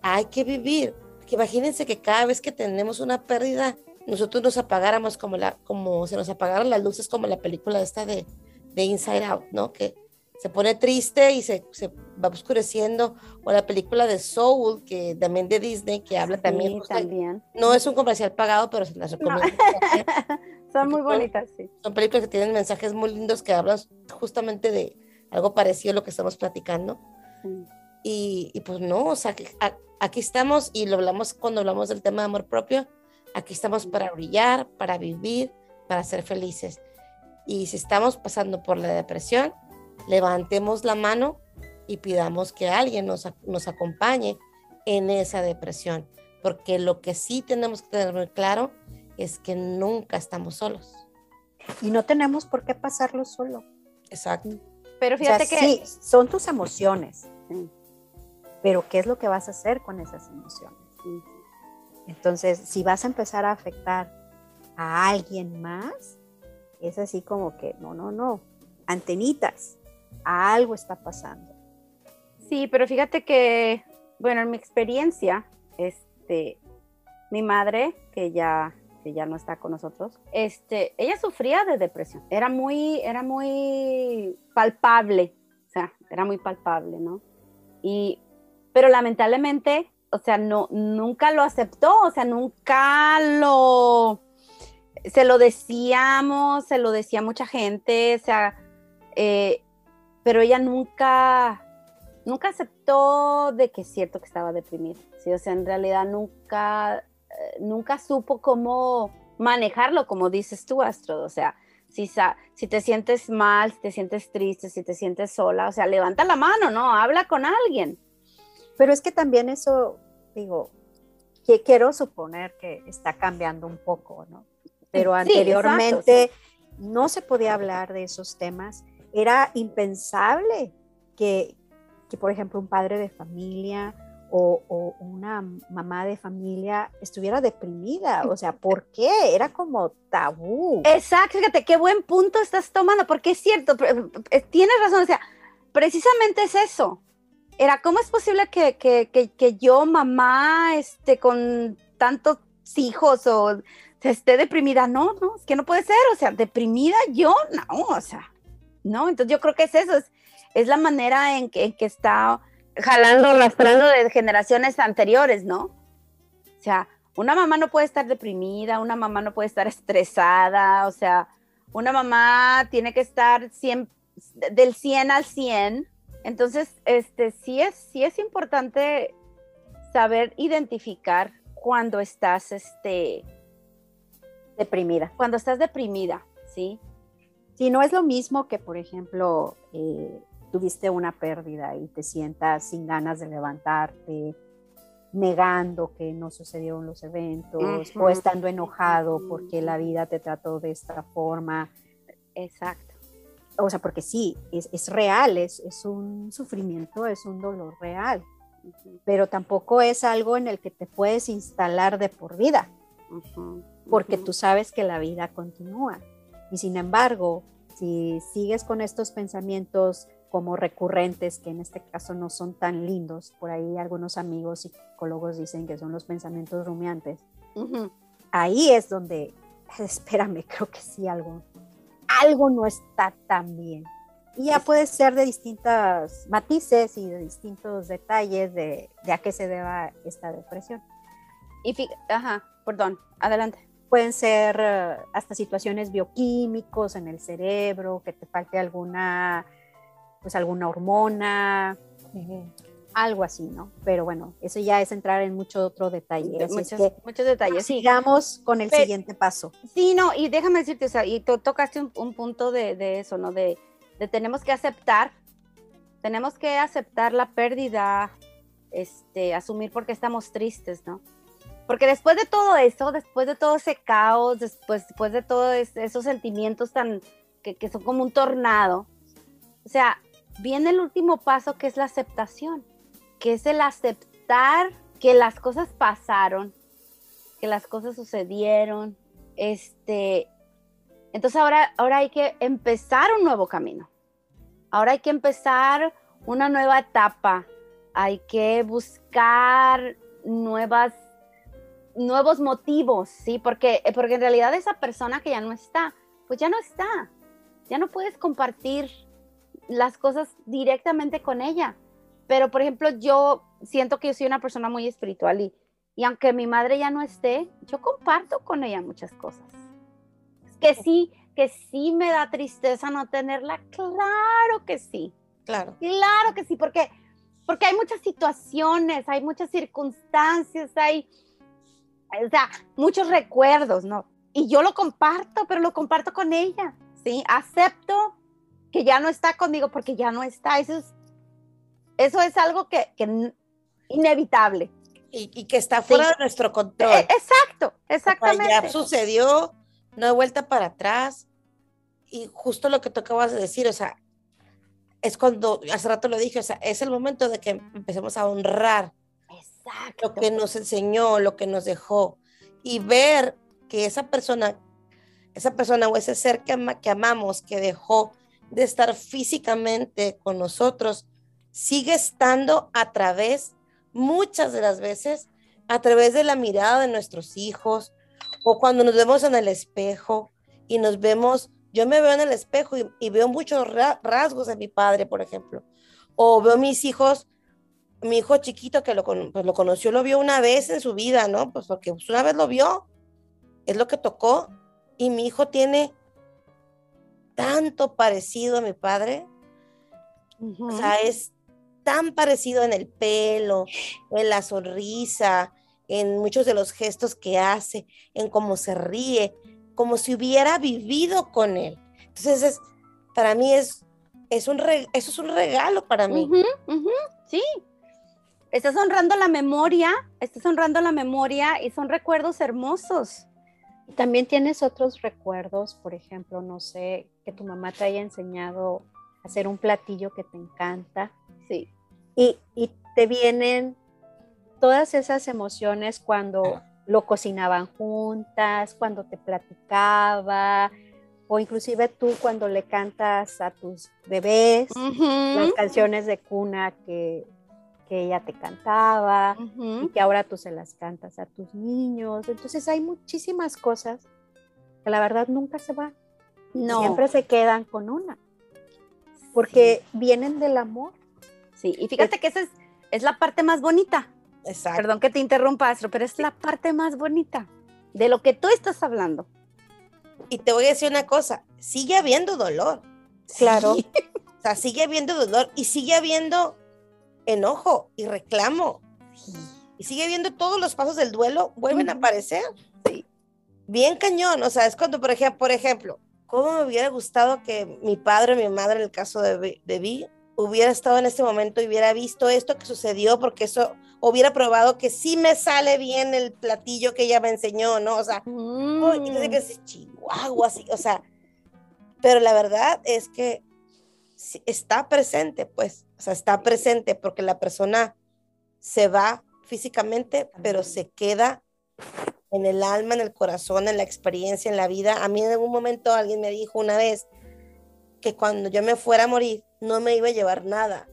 hay que vivir que imagínense que cada vez que tenemos una pérdida, nosotros nos apagáramos como, la, como se nos apagaron las luces como la película esta de, de Inside Out, ¿no? Que se pone triste y se, se, va oscureciendo, o la película de Soul, que también de Disney, que habla también, también. No es un comercial pagado, pero se las recomiendo. son muy bonitas, sí. Son películas que tienen mensajes muy lindos que hablan justamente de algo parecido a lo que estamos platicando. Y, y, pues no, o sea, que aquí estamos y lo hablamos cuando hablamos del tema de amor propio, aquí estamos para brillar, para vivir, para ser felices. Y si estamos pasando por la depresión, levantemos la mano y pidamos que alguien nos, nos acompañe en esa depresión, porque lo que sí tenemos que tener muy claro es que nunca estamos solos. Y no tenemos por qué pasarlo solo. Exacto. Pero fíjate que sí, son tus emociones pero ¿qué es lo que vas a hacer con esas emociones? Entonces, si vas a empezar a afectar a alguien más, es así como que, no, no, no, antenitas, algo está pasando. Sí, pero fíjate que, bueno, en mi experiencia, este, mi madre, que ya, que ya no está con nosotros, este, ella sufría de depresión. Era muy, era muy palpable, o sea, era muy palpable, ¿no? Y pero lamentablemente, o sea, no, nunca lo aceptó, o sea, nunca lo, se lo decíamos, se lo decía mucha gente, o sea, eh, pero ella nunca, nunca aceptó de que es cierto que estaba deprimida, ¿sí? o sea, en realidad nunca, eh, nunca supo cómo manejarlo, como dices tú, Astro, o sea, si, si te sientes mal, si te sientes triste, si te sientes sola, o sea, levanta la mano, ¿no? Habla con alguien. Pero es que también eso, digo, que quiero suponer que está cambiando un poco, ¿no? Pero anteriormente no se podía hablar de esos temas. Era impensable que, que por ejemplo, un padre de familia o, o, una mamá de familia estuviera deprimida. O sea, ¿por qué? Era como tabú. Exacto, fíjate, qué buen punto estás tomando, porque es cierto, eh, tienes razón, o sea, precisamente es eso era, ¿cómo es posible que, yo, mamá, este, con tantos hijos o esté deprimida? No, no, es que no puede ser, o sea, deprimida yo, no, o sea, no, entonces yo creo que es eso, es, la manera en que, está jalando, arrastrando de generaciones anteriores, ¿no? O sea, una mamá no puede estar deprimida, una mamá no puede estar estresada, o sea, una mamá tiene que estar del 100 al 100. Entonces, este, sí, es, sí es importante saber identificar cuando estás este, deprimida. Cuando estás deprimida, ¿sí? Si no es lo mismo que, por ejemplo, eh, tuviste una pérdida y te sientas sin ganas de levantarte, negando que no sucedieron los eventos o estando enojado porque la vida te trató de esta forma. Exacto. O sea, porque sí, es, real, es, es, un sufrimiento, es un dolor real, pero tampoco es algo en el que te puedes instalar de por vida, porque tú sabes que la vida continúa. Y sin embargo, si sigues con estos pensamientos como recurrentes, que en este caso no son tan lindos. Por ahí algunos amigos psicólogos dicen que son los pensamientos rumiantes. Ahí es donde, espérame, creo que sí, algo, algo no está tan bien. Y ya puede ser de distintos matices y de distintos detalles de, a qué se deba esta depresión. Y ajá, perdón, adelante. Pueden ser eh, hasta situaciones bioquímicos en el cerebro, que te falte alguna pues alguna hormona, algo así, ¿no? Pero bueno, eso ya es entrar en mucho otro detalle. Muchos, muchos detalles. Sigamos con el siguiente paso. Sí, no, y déjame decirte, o sea, y tocaste un, punto de, eso, ¿no? De, de, tenemos que aceptar, tenemos que aceptar la pérdida, este, asumir porque estamos tristes, ¿no? Porque después de todo eso, después de todo ese caos, después, después de todos esos sentimientos tan, que, que son como un tornado, o sea, viene el último paso que es la aceptación, que es el aceptar que las cosas pasaron, que las cosas sucedieron. Este, entonces ahora, ahora hay que empezar un nuevo camino. Ahora hay que empezar una nueva etapa. Hay que buscar nuevas, nuevos motivos, ¿sí? Porque, porque en realidad esa persona que ya no está, pues ya no está. Ya no puedes compartir las cosas directamente con ella. Pero, por ejemplo, yo siento que yo soy una persona muy espiritual y, y aunque mi madre ya no esté, yo comparto con ella muchas cosas. Que sí, que sí me da tristeza no tenerla, claro que sí. Claro. Claro que sí, porque, porque hay muchas situaciones, hay muchas circunstancias, hay, o sea, muchos recuerdos, ¿no? Y yo lo comparto, pero lo comparto con ella, ¿sí? Acepto que ya no está conmigo porque ya no está. Eso es, eso es algo que, que inevitable. Y, que está fuera de nuestro control. E, exacto, exactamente. ya sucedió, no hay vuelta para atrás. Y justo lo que tú acabas de decir, o sea, es cuando, hace rato lo dije, o sea, es el momento de que empecemos a honrar Lo que nos enseñó, lo que nos dejó, y ver que esa persona, esa persona o ese ser que amamos, que dejó de estar físicamente con nosotros, sigue estando a través, muchas de las veces, a través de la mirada de nuestros hijos o cuando nos vemos en el espejo y nos vemos, yo me veo en el espejo y, veo muchos rasgos de mi padre, por ejemplo, o veo mis hijos, mi hijo chiquito que lo, pues lo conoció, lo vio una vez en su vida, ¿no? Pues porque pues, una vez lo vio, es lo que tocó, y mi hijo tiene tanto parecido a mi padre. O sea, es tan parecido en el pelo, en la sonrisa, en muchos de los gestos que hace, en cómo se ríe, como si hubiera vivido con él. Entonces, es, para mí es, es un eso es un regalo para mí. sí. Estás honrando la memoria, estás honrando la memoria y son recuerdos hermosos. También tienes otros recuerdos, por ejemplo, no sé, que tu mamá te haya enseñado a hacer un platillo que te encanta. Sí. Y, y te vienen todas esas emociones cuando lo cocinaban juntas, cuando te platicaba, o inclusive tú cuando le cantas a tus bebés las canciones de cuna que, que ella te cantaba y que ahora tú se las cantas a tus niños. Entonces hay muchísimas cosas que la verdad nunca se van. No. Siempre se quedan con una. Porque vienen del amor. Sí, y fíjate que esa es, es la parte más bonita. Exacto. Perdón que te interrumpa, Astro, pero es la parte más bonita de lo que tú estás hablando. Y te voy a decir una cosa, sigue habiendo dolor. Claro. Sí. O sea, sigue habiendo dolor y sigue habiendo enojo y reclamo. Y sigue habiendo todos los pasos del duelo, vuelven a aparecer. Sí. Bien cañón. O sea, es cuando, por ejemplo, por ejemplo, ¿cómo me hubiera gustado que mi padre o mi madre, en el caso de, de Vi, hubiera estado en este momento y hubiera visto esto que sucedió, porque eso hubiera probado que sí me sale bien el platillo que ella me enseñó, ¿no? O sea, y dice que es Chihuahua, así, o sea, pero la verdad es que está presente, pues, o sea, está presente porque la persona se va físicamente, pero se queda en el alma, en el corazón, en la experiencia, en la vida. A mí en algún momento alguien me dijo una vez que cuando yo me fuera a morir no me iba a llevar nada.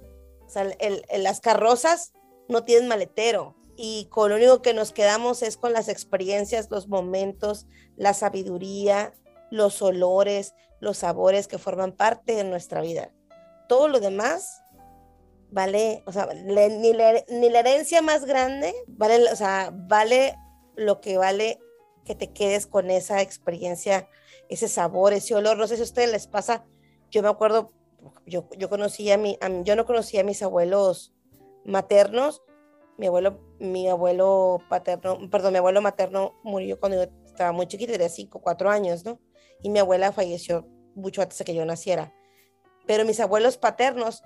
O sea, el- el- las carrozas no tienen maletero y con lo único que nos quedamos es con las experiencias, los momentos, la sabiduría, los olores, los sabores que forman parte de nuestra vida. Todo lo demás vale, o sea, le- ni, la, ni la herencia más grande vale, o sea, vale lo que vale que te quedes con esa experiencia, ese sabor, ese olor. No sé si a ustedes les pasa, yo me acuerdo, yo, yo conocí a mi, a yo no conocía a mis abuelos maternos, mi abuelo, mi abuelo paterno, perdón, mi abuelo materno murió cuando yo estaba muy chiquita, tenía 5, 4 años, ¿no? Y mi abuela falleció mucho antes de que yo naciera. Pero mis abuelos paternos,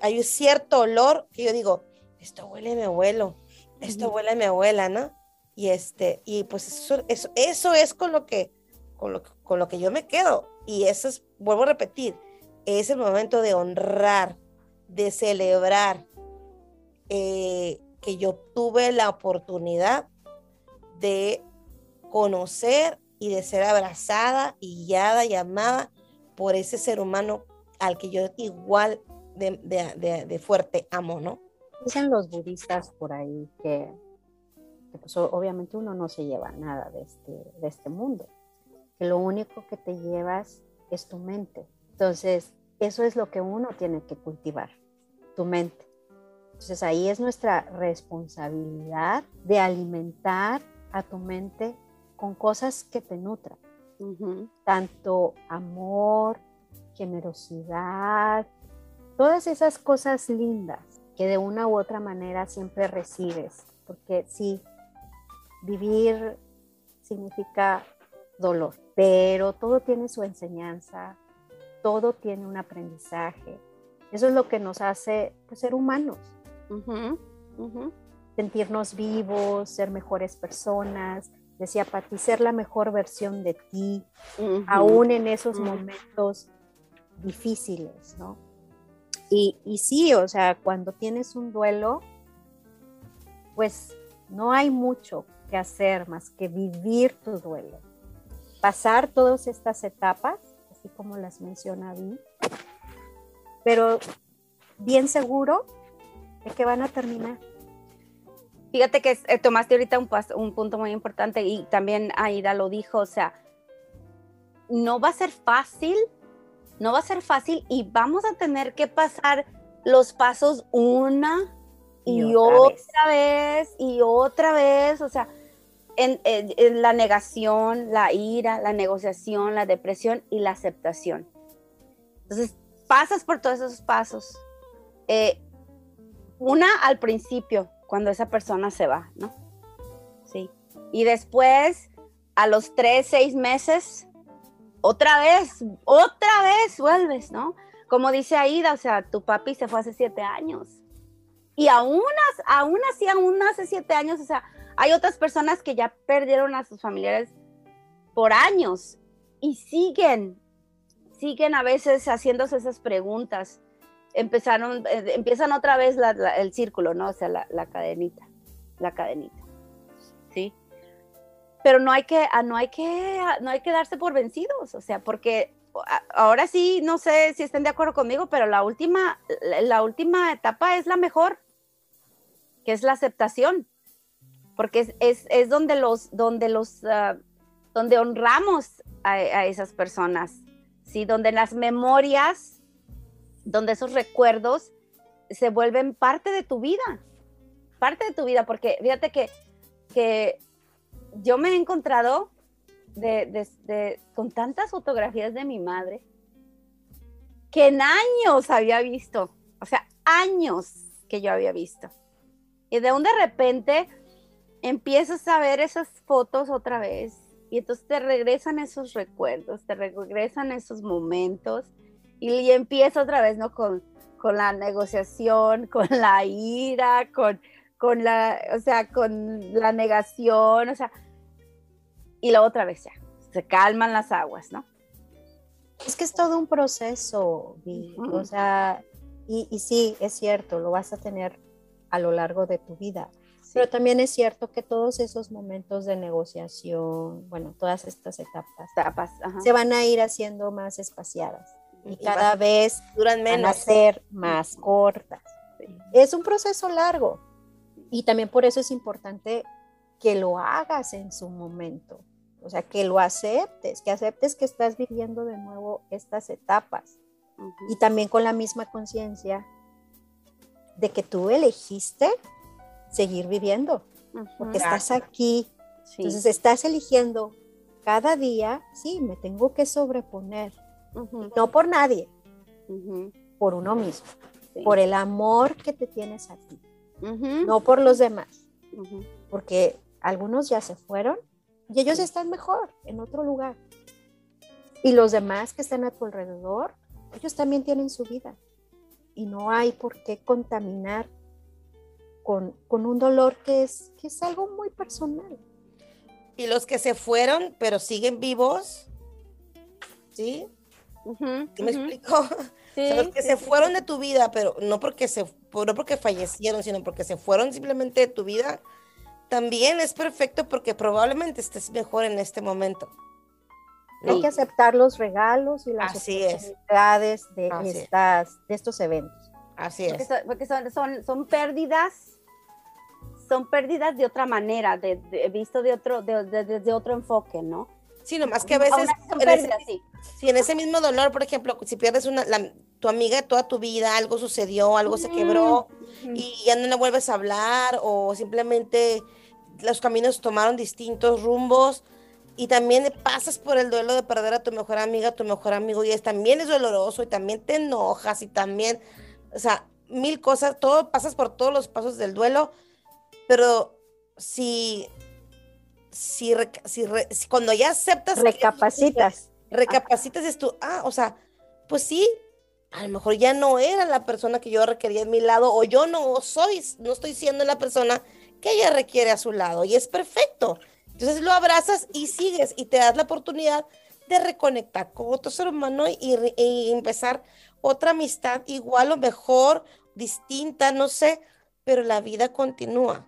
hay un cierto olor que yo digo, esto huele a mi abuelo, esto huele a mi abuela, ¿no? Y este, y pues eso, eso, eso es con lo que, con lo, con lo que yo me quedo. Y eso es, vuelvo a repetir, es el momento de honrar, de celebrar eh, que yo tuve la oportunidad de conocer y de ser abrazada guiada y amada por ese ser humano al que yo igual de, de- de- fuerte amo, ¿no? Dicen los budistas por ahí que, que, pues, obviamente uno no se lleva nada de este, de este mundo, que lo único que te llevas es tu mente. Entonces, eso es lo que uno tiene que cultivar, tu mente. Entonces ahí es nuestra responsabilidad de alimentar a tu mente con cosas que te nutran, tanto amor, generosidad, todas esas cosas lindas que de una u otra manera siempre recibes, porque sí, vivir significa dolor, pero todo tiene su enseñanza, todo tiene un aprendizaje. Eso es lo que nos hace pues, ser humanos, sentirnos vivos, ser mejores personas. Decía Pati, ser la mejor versión de ti, aún en esos momentos difíciles, ¿no? Y, y sí, o sea, cuando tienes un duelo, pues no hay mucho que hacer más que vivir tu duelo, pasar todas estas etapas, así como las menciona Vi, pero bien seguro de que van a terminar. Fíjate que eh, tomaste ahorita un, pas- un punto muy importante y también Aida lo dijo, o sea, no va a ser fácil, no va a ser fácil y vamos a tener que pasar los pasos una y, Y otra, otra vez. y otra vez, o sea, en, en- en la negación, la ira, la negociación, la depresión y la aceptación. Entonces, pasas por todos esos pasos. Eh, una al principio, cuando esa persona se va, ¿no? Sí. Y después, a los tres, seis meses, otra vez, otra vez vuelves, ¿no? Como dice Aida, o sea, tu papi se fue hace siete años. Y aún, aún así, aún hace siete años, o sea, hay otras personas que ya perdieron a sus familiares por años y siguen, siguen a veces haciéndose esas preguntas empezaron, eh, empiezan otra vez la- la- el círculo, ¿no? O sea, la, la cadenita, la cadenita, ¿sí? Pero no hay que, ah, no hay que, ah, no hay que darse por vencidos, o sea, porque a- ahora sí, no sé si estén de acuerdo conmigo, pero la última, la, última etapa es la mejor, que es la aceptación, porque es, es, es donde los, donde los, ah, donde honramos a, a esas personas, ¿sí? Donde las memorias donde esos recuerdos se vuelven parte de tu vida. parte de tu vida, porque fíjate que, que yo me he encontrado con tantas fotografías de mi madre que en años había visto, o sea, años que yo había visto. Y de un de repente empiezas a ver esas fotos otra vez y entonces te regresan esos recuerdos, te regresan esos momentos y, y empieza otra vez, ¿no? Con, con la negociación, con la ira, con, con la, o sea, con la negación, o sea, y la otra vez ya, se calman las aguas, ¿no? Es que es todo un proceso, o sea, y, y, sí, es cierto, lo vas a tener a lo largo de tu vida, pero también es cierto que todos esos momentos de negociación, bueno, todas estas etapas, etapas se van a ir haciendo más espaciadas y, cada vez duran menos. van a ser más cortas. Es un proceso largo y también por eso es importante que lo hagas en su momento, o sea, que lo aceptes, que aceptes que estás viviendo de nuevo estas etapas y también con la misma conciencia de que tú elegiste seguir viviendo, porque estás aquí, entonces estás eligiendo cada día, sí, me tengo que sobreponer, no por nadie, por uno mismo, por el amor que te tienes a ti, no por los demás, porque algunos ya se fueron y ellos están mejor en otro lugar. Y los demás que están a tu alrededor, ellos también tienen su vida. Y no hay por qué contaminar con, con, un dolor que es, que es algo muy personal. Y los que se fueron, pero siguen vivos, ¿sí? ¿Me explico? los que se fueron de tu vida, pero no porque, se, no porque fallecieron, sino porque se fueron simplemente de tu vida, también es perfecto porque probablemente estés mejor en este momento. Hay que aceptar los regalos y las oportunidades de, estas, de estos eventos. Así es. Porque, son, son, son, pérdidas, son pérdidas de otra manera, de, visto de otro, desde otro enfoque, ¿no? Sí, nomás que a veces. en ese, sí. en ese mismo dolor, por ejemplo, si pierdes una, tu amiga de toda tu vida, algo sucedió, algo se quebró y ya no le vuelves a hablar o simplemente los caminos tomaron distintos rumbos y también pasas por el duelo de perder a tu mejor amiga, a tu mejor amigo y es, también es doloroso y también te enojas y también, o sea, mil cosas, todo pasas por todos los pasos del duelo, pero si si, cuando ya aceptas... Recapacitas. recapacitas es tú, ah, o sea, pues sí, a lo mejor ya no era la persona que yo requería en mi lado o yo no soy, no estoy siendo la persona que ella requiere a su lado y es perfecto. Entonces lo abrazas y sigues y te das la oportunidad de reconectar con otro ser humano y, y empezar otra amistad igual o mejor, distinta, no sé, pero la vida continúa.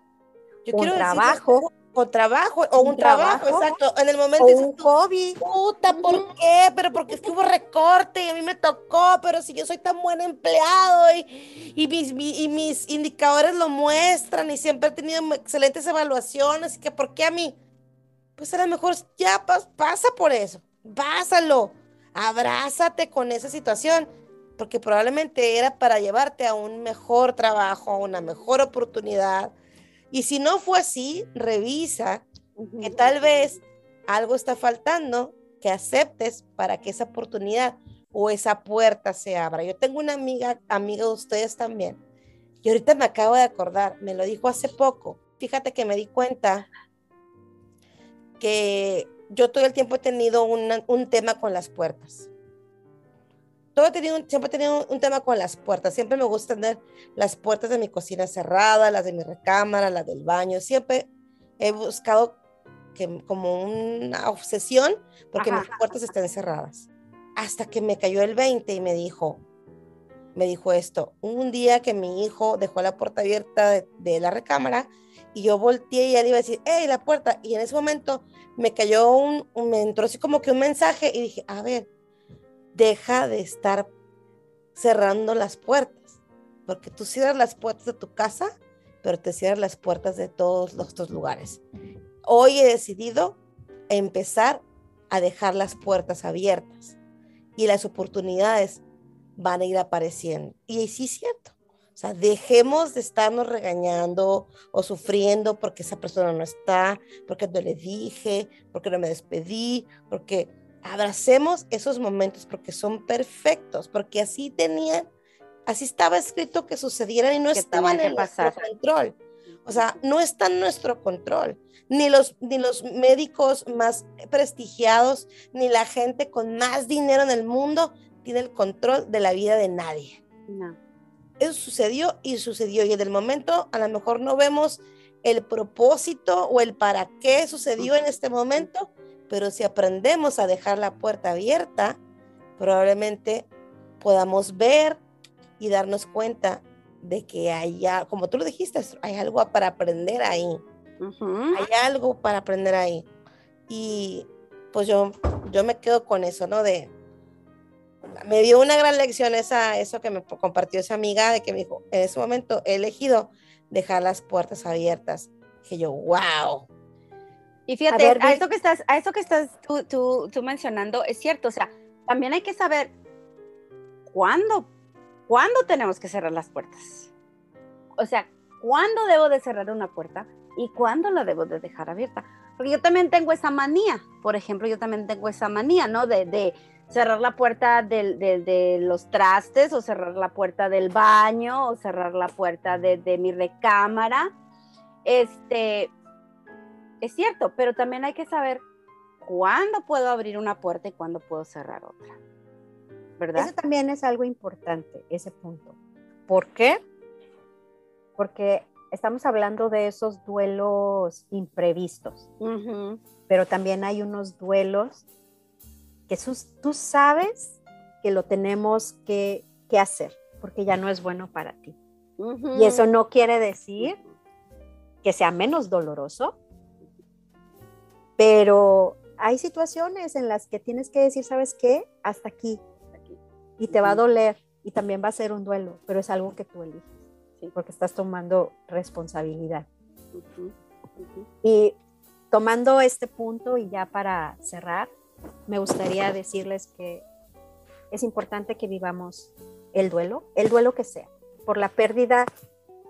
Yo quiero trabajo trabajo, o un, trabajo, exacto. En el momento o un hobby. Puta, ¿por qué? Pero porque es que hubo recorte y a mí me tocó, pero si yo soy tan buen empleado y, y, mis, y mis indicadores lo muestran y siempre he tenido excelentes evaluaciones, y que ¿por qué a mí? Pues a lo mejor ya pasa por eso, pásalo, abrázate con esa situación, porque probablemente era para llevarte a un mejor trabajo, a una mejor oportunidad, y si no fue así, revisa que tal vez algo está faltando, que aceptes para que esa oportunidad o esa puerta se abra. Yo tengo una amiga, amiga de ustedes también, y ahorita me acabo de acordar, me lo dijo hace poco. Fíjate que me di cuenta que yo todo el tiempo he tenido un tema con las puertas todo tenido, siempre he tenido un tema con las puertas. Siempre me gusta tener las puertas de mi cocina cerradas, las de mi recámara, las del baño. Siempre he buscado que, como una obsesión porque mis puertas estén cerradas. Hasta que me cayó el 20 y me dijo, me dijo esto, un día que mi hijo dejó la puerta abierta de, la recámara y yo volteé y él iba a decir, hey, la puerta. Y en ese momento me cayó un, me entró así como que un mensaje y dije, a ver, deja de estar cerrando las puertas, porque tú cierras las puertas de tu casa, pero te cierras las puertas de todos los otros lugares. Hoy he decidido empezar a dejar las puertas abiertas y las oportunidades van a ir apareciendo. Y sí es cierto. O sea, dejemos de estarnos regañando o sufriendo porque esa persona no está, porque no le dije, porque no me despedí, porque abracemos esos momentos porque son perfectos, porque así tenían, así estaba escrito que sucedieran y no estaban en nuestro control. O sea, no está en nuestro control. Ni los, ni los médicos más prestigiados, ni la gente con más dinero en el mundo tiene el control de la vida de nadie. No eso sucedió y sucedió. Y en el momento a lo mejor no vemos el propósito o el para qué sucedió en este momento, pero si aprendemos a dejar la puerta abierta, probablemente podamos ver y darnos cuenta de que hay, como tú lo dijiste, hay algo para aprender ahí. Hay algo para aprender ahí. Y pues yo, yo me quedo con eso, ¿no? De, me dio una gran lección esa, eso que me compartió esa amiga de que me dijo, en ese momento he elegido dejar las puertas abiertas. Que yo, wow. Y fíjate, a, eso que estás, a eso que estás tú, tú, tú, mencionando es cierto, o sea, también hay que saber cuándo, cuándo tenemos que cerrar las puertas. O sea, cuándo debo de cerrar una puerta y cuándo la debo de dejar abierta. Porque yo también tengo esa manía, por ejemplo, yo también tengo esa manía, ¿no? De, de cerrar la puerta de, los trastes o cerrar la puerta del baño o cerrar la puerta de, mi recámara. Este, es cierto, pero también hay que saber cuándo puedo abrir una puerta y cuándo puedo cerrar otra. ¿Verdad? Eso también es algo importante, ese punto. ¿Por qué? Porque estamos hablando de esos duelos imprevistos, pero también hay unos duelos que tú sabes que lo tenemos que, hacer, porque ya no es bueno para ti. Y eso no quiere decir que sea menos doloroso, pero hay situaciones en las que tienes que decir, ¿sabes qué? Hasta aquí. Y te va a doler y también va a ser un duelo, pero es algo que tú eliges, porque estás tomando responsabilidad. Y tomando este punto y ya para cerrar, me gustaría decirles que es importante que vivamos el duelo, el duelo que sea, por la pérdida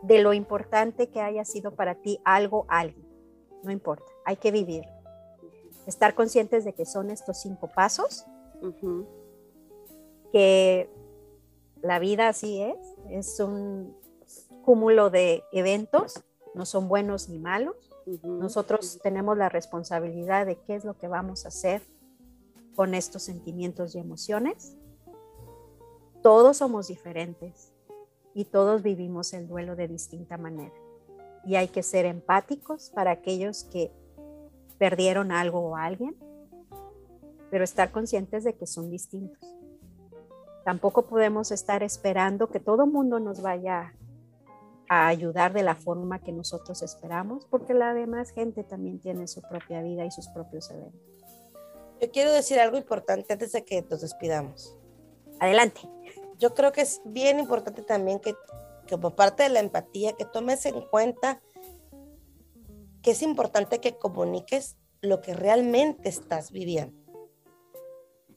de lo importante que haya sido para ti algo, alguien. No importa, hay que vivir. Estar conscientes de que son estos cinco pasos, que la vida así es, es un cúmulo de eventos, no son buenos ni malos. Nosotros tenemos la responsabilidad de qué es lo que vamos a hacer con estos sentimientos y emociones. Todos somos diferentes y todos vivimos el duelo de distinta manera. Y hay que ser empáticos para aquellos que perdieron algo o alguien, pero estar conscientes de que son distintos. Tampoco podemos estar esperando que todo mundo nos vaya a ayudar de la forma que nosotros esperamos, porque la demás gente también tiene su propia vida y sus propios eventos. Yo quiero decir algo importante antes de que nos despidamos. Adelante. Yo creo que es bien importante también que, que por parte de la empatía, que tomes en cuenta que es importante que comuniques lo que realmente estás viviendo.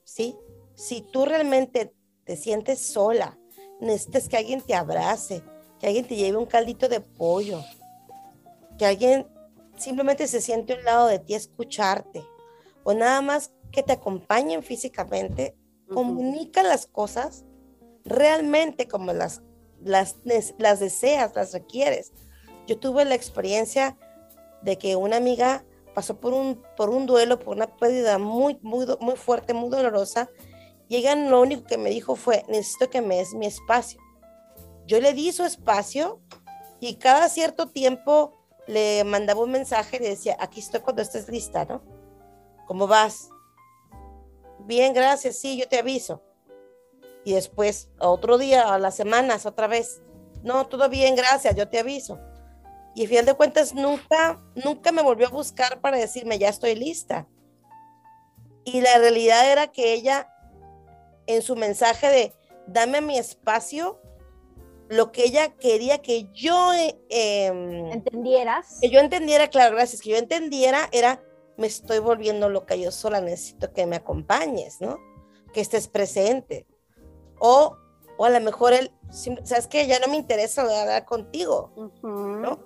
¿Sí? Si tú realmente te sientes sola, necesitas que alguien te abrace, que alguien te lleve un caldito de pollo, que alguien simplemente se siente a un lado de ti a escucharte, o nada más que te acompañen físicamente, comunica las cosas realmente como las, las, las deseas, las requieres. Yo tuve la experiencia de que una amiga pasó por un, por un duelo, por una pérdida muy, muy, muy fuerte, muy dolorosa, y ella lo único que me dijo fue, necesito que me des mi espacio. Yo le di su espacio y cada cierto tiempo le mandaba un mensaje y le decía, aquí estoy cuando estés lista, ¿no? ¿Cómo vas? Bien, gracias, sí, yo te aviso. Y después, otro día, a las semanas, otra vez. No, todo bien, gracias, yo te aviso. Y al final de cuentas, nunca, nunca me volvió a buscar para decirme, ya estoy lista. Y la realidad era que ella, en su mensaje de, dame mi espacio, lo que ella quería que yo eh, em, entendieras. Que yo entendiera, claro, gracias, que yo entendiera era me estoy volviendo loca yo sola, necesito que me acompañes, ¿no? Que estés presente. O, o a lo mejor él sabes que ya no me interesa hablar contigo, ¿no?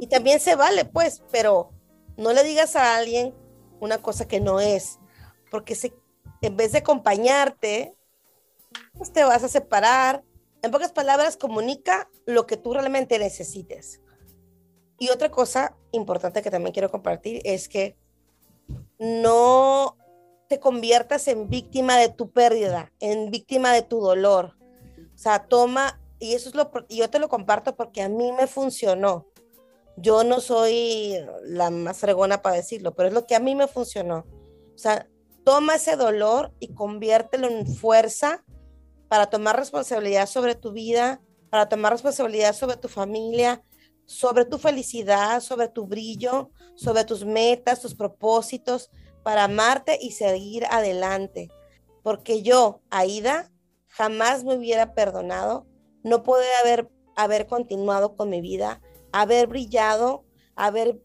Y también se vale, pues, pero no le digas a alguien una cosa que no es, porque se, en vez de acompañarte, pues te vas a separar. En pocas palabras, comunica lo que tú realmente necesites. Y otra cosa importante que también quiero compartir es que no te conviertas en víctima de tu pérdida, en víctima de tu dolor. O sea, toma, y eso es lo, yo te lo comparto porque a mí me funcionó. Yo no soy la más fregona para decirlo, pero es lo que a mí me funcionó. O sea, toma ese dolor y conviértelo en fuerza para tomar responsabilidad sobre tu vida, para tomar responsabilidad sobre tu familia, sobre tu felicidad, sobre tu brillo, sobre tus metas, tus propósitos, para amarte y seguir adelante. Porque yo, Aida, jamás me hubiera perdonado, no pude haber, haber continuado con mi vida, haber brillado, haber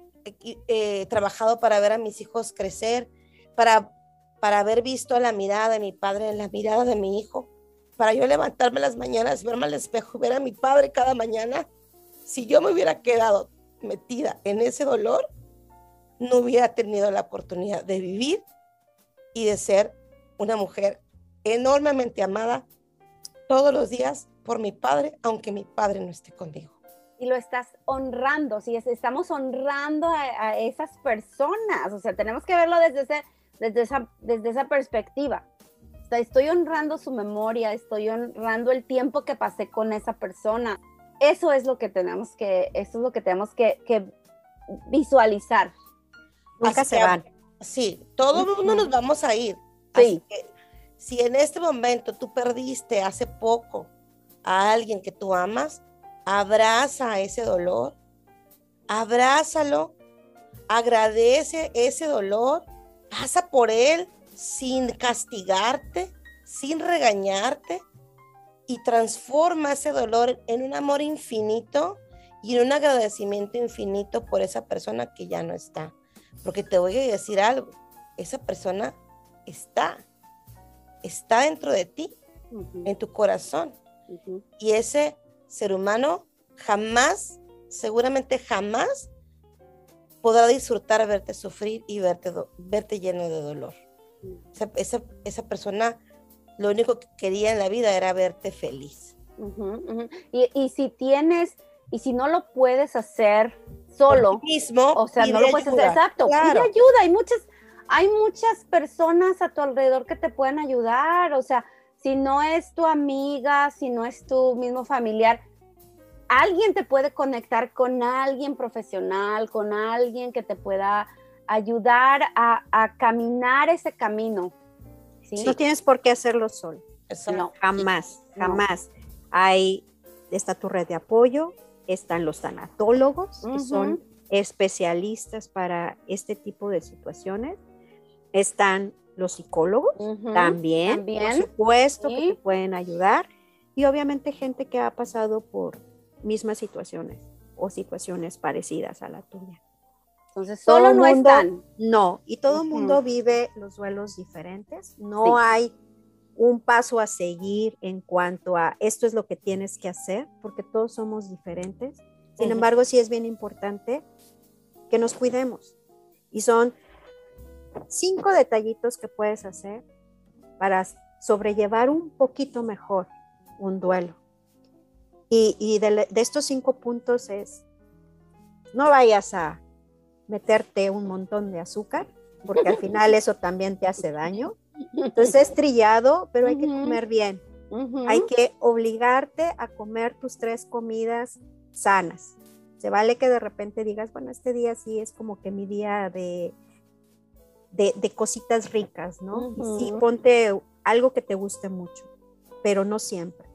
eh, trabajado para ver a mis hijos crecer, para, para haber visto la mirada de mi padre en la mirada de mi hijo, para yo levantarme las mañanas, verme al espejo, ver a mi padre cada mañana si yo me hubiera quedado metida en ese dolor, no hubiera tenido la oportunidad de vivir y de ser una mujer enormemente amada todos los días por mi padre, aunque mi padre no esté conmigo. Y lo estás honrando, si estamos honrando a, esas personas, o sea, tenemos que verlo desde, ese, desde, esa, desde esa perspectiva. estoy honrando su memoria, estoy honrando el tiempo que pasé con esa persona eso es lo que tenemos que, eso es lo que tenemos que, visualizar. Nunca se van. Sí, todo el mundo nos vamos a ir. Sí. si en este momento tú perdiste hace poco a alguien que tú amas, abraza ese dolor, abrázalo, agradece ese dolor, pasa por él sin castigarte, sin regañarte, y transforma ese dolor en un amor infinito y en un agradecimiento infinito por esa persona que ya no está. Porque te voy a decir algo, esa persona está, está dentro de ti, en tu corazón. Y ese ser humano jamás, seguramente jamás, podrá disfrutar verte sufrir y verte, verte lleno de dolor. esa, esa persona lo único que quería en la vida era verte feliz. Y, si tienes, y si no lo puedes hacer solo, mismo, o sea, no lo puedes hacer, exacto, pide ayuda, hay muchas, hay muchas personas a tu alrededor que te pueden ayudar, o sea, si no es tu amiga, si no es tu mismo familiar, alguien te puede conectar con alguien profesional, con alguien que te pueda ayudar a, a caminar ese camino. No tienes por qué hacerlo solo. No, jamás, jamás. Hay, está tu red de apoyo, están los tanatólogos, que son especialistas para este tipo de situaciones. Están los psicólogos también, por supuesto, que te pueden ayudar. Y obviamente gente que ha pasado por mismas situaciones o situaciones parecidas a la tuya. Entonces, solo no están. No, y todo el mundo vive los duelos diferentes. No hay un paso a seguir en cuanto a esto es lo que tienes que hacer, porque todos somos diferentes. Sin embargo, sí es bien importante que nos cuidemos. Y son cinco detallitos que puedes hacer para sobrellevar un poquito mejor un duelo. Y, de estos cinco puntos es, no vayas a meterte un montón de azúcar, porque al final eso también te hace daño. Entonces es trillado, pero hay que comer bien. Hay que obligarte a comer tus tres comidas sanas. Se vale que de repente digas, bueno, este día sí es como que mi día de, de, cositas ricas, ¿no? sí, ponte algo que te guste mucho, pero no siempre.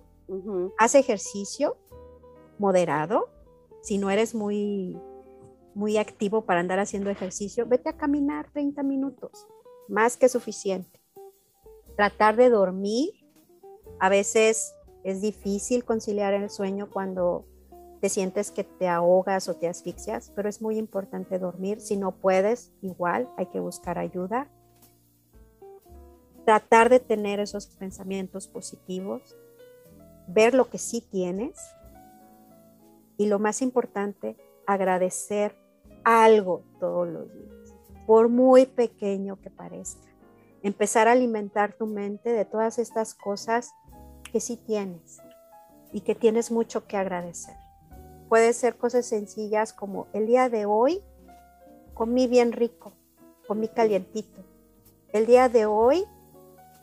Haz ejercicio moderado. Si no eres muy muy activo para andar haciendo ejercicio, vete a caminar 30 minutos, más que suficiente. Tratar de dormir, a veces es difícil conciliar el sueño cuando te sientes que te ahogas o te asfixias, pero es muy importante dormir. Si no puedes, igual hay que buscar ayuda. Tratar de tener esos pensamientos positivos. ver lo que sí tienes y lo más importante, agradecer algo todos los días, por muy pequeño que parezca. Empezar a alimentar tu mente de todas estas cosas que sí tienes y que tienes mucho que agradecer. Puede ser cosas sencillas como el día de hoy comí bien rico, comí calientito. El día de hoy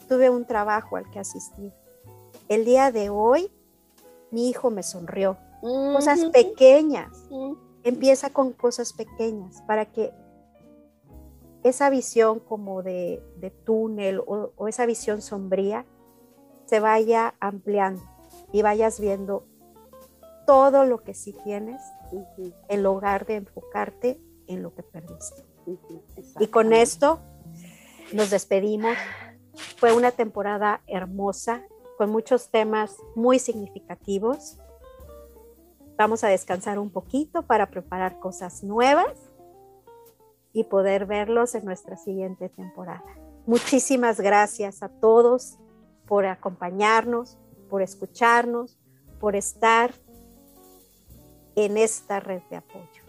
tuve un trabajo al que asistir. El día de hoy mi hijo me sonrió. Cosas pequeñas. Empieza con cosas pequeñas para que esa visión como de, túnel o, o esa visión sombría se vaya ampliando y vayas viendo todo lo que sí tienes en lugar de enfocarte en lo que perdiste. Y con esto nos despedimos. Fue una temporada hermosa, con muchos temas muy significativos. Vamos a descansar un poquito para preparar cosas nuevas y poder verlos en nuestra siguiente temporada. Muchísimas gracias a todos por acompañarnos, por escucharnos, por estar en esta red de apoyo.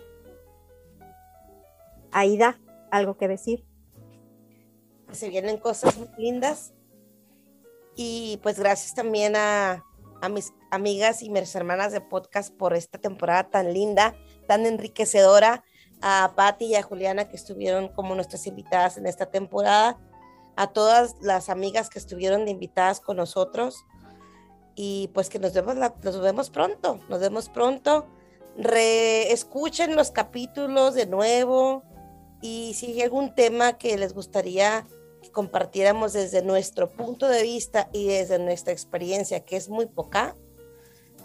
Aida, ¿algo que decir? Se vienen cosas muy lindas y pues gracias también a, mis amigas y mis hermanas de podcast por esta temporada tan linda, tan enriquecedora, a Patti y a Juliana que estuvieron como nuestras invitadas en esta temporada, a todas las amigas que estuvieron de invitadas con nosotros y pues que nos vemos, nos vemos pronto, nos vemos pronto. Reescuchen los capítulos de nuevo y si hay algún tema que les gustaría que compartiéramos desde nuestro punto de vista y desde nuestra experiencia, que es muy poca,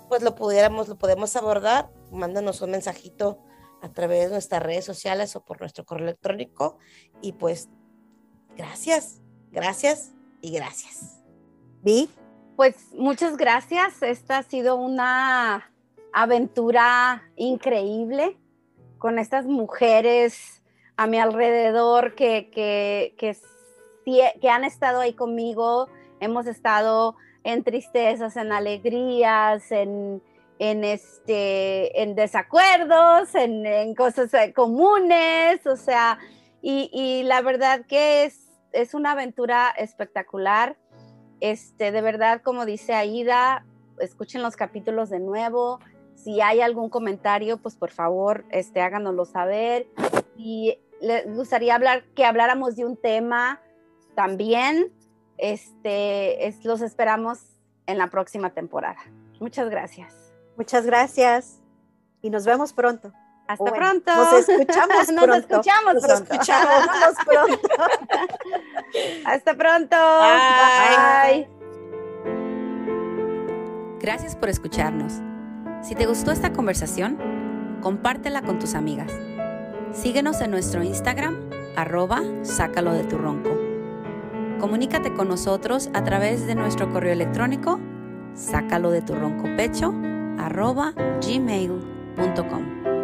pues lo pudiéramos, lo podemos abordar, mándanos un mensajito a través de nuestras redes sociales o por nuestro correo electrónico y pues gracias, gracias y gracias. Vi. Pues muchas gracias. Esta ha sido una aventura increíble con estas mujeres a mi alrededor que, que, que, han estado ahí conmigo. Hemos estado en tristezas, en alegrías, en, en, este, en desacuerdos, en, cosas eh, comunes, o sea, y, y, la verdad que es, es una aventura espectacular. Este, de verdad, como dice Aida, escuchen los capítulos de nuevo. Si hay algún comentario, pues por favor, este, háganoslo saber. Y les gustaría hablar, que habláramos de un tema también. Este, es, los esperamos en la próxima temporada. Muchas gracias. Muchas gracias. Y nos vemos pronto. Hasta pronto. Nos escuchamos pronto. Nos escuchamos nos pronto. Escuchamos pronto. Hasta pronto. Bye. Bye. Gracias por escucharnos. Si te gustó esta conversación, compártela con tus amigas. Síguenos en nuestro Instagram, arroba sácalo de tu ronco. Comunícate con nosotros a través de nuestro correo electrónico, sácalo de tu ronco pecho, arroba gmail.com.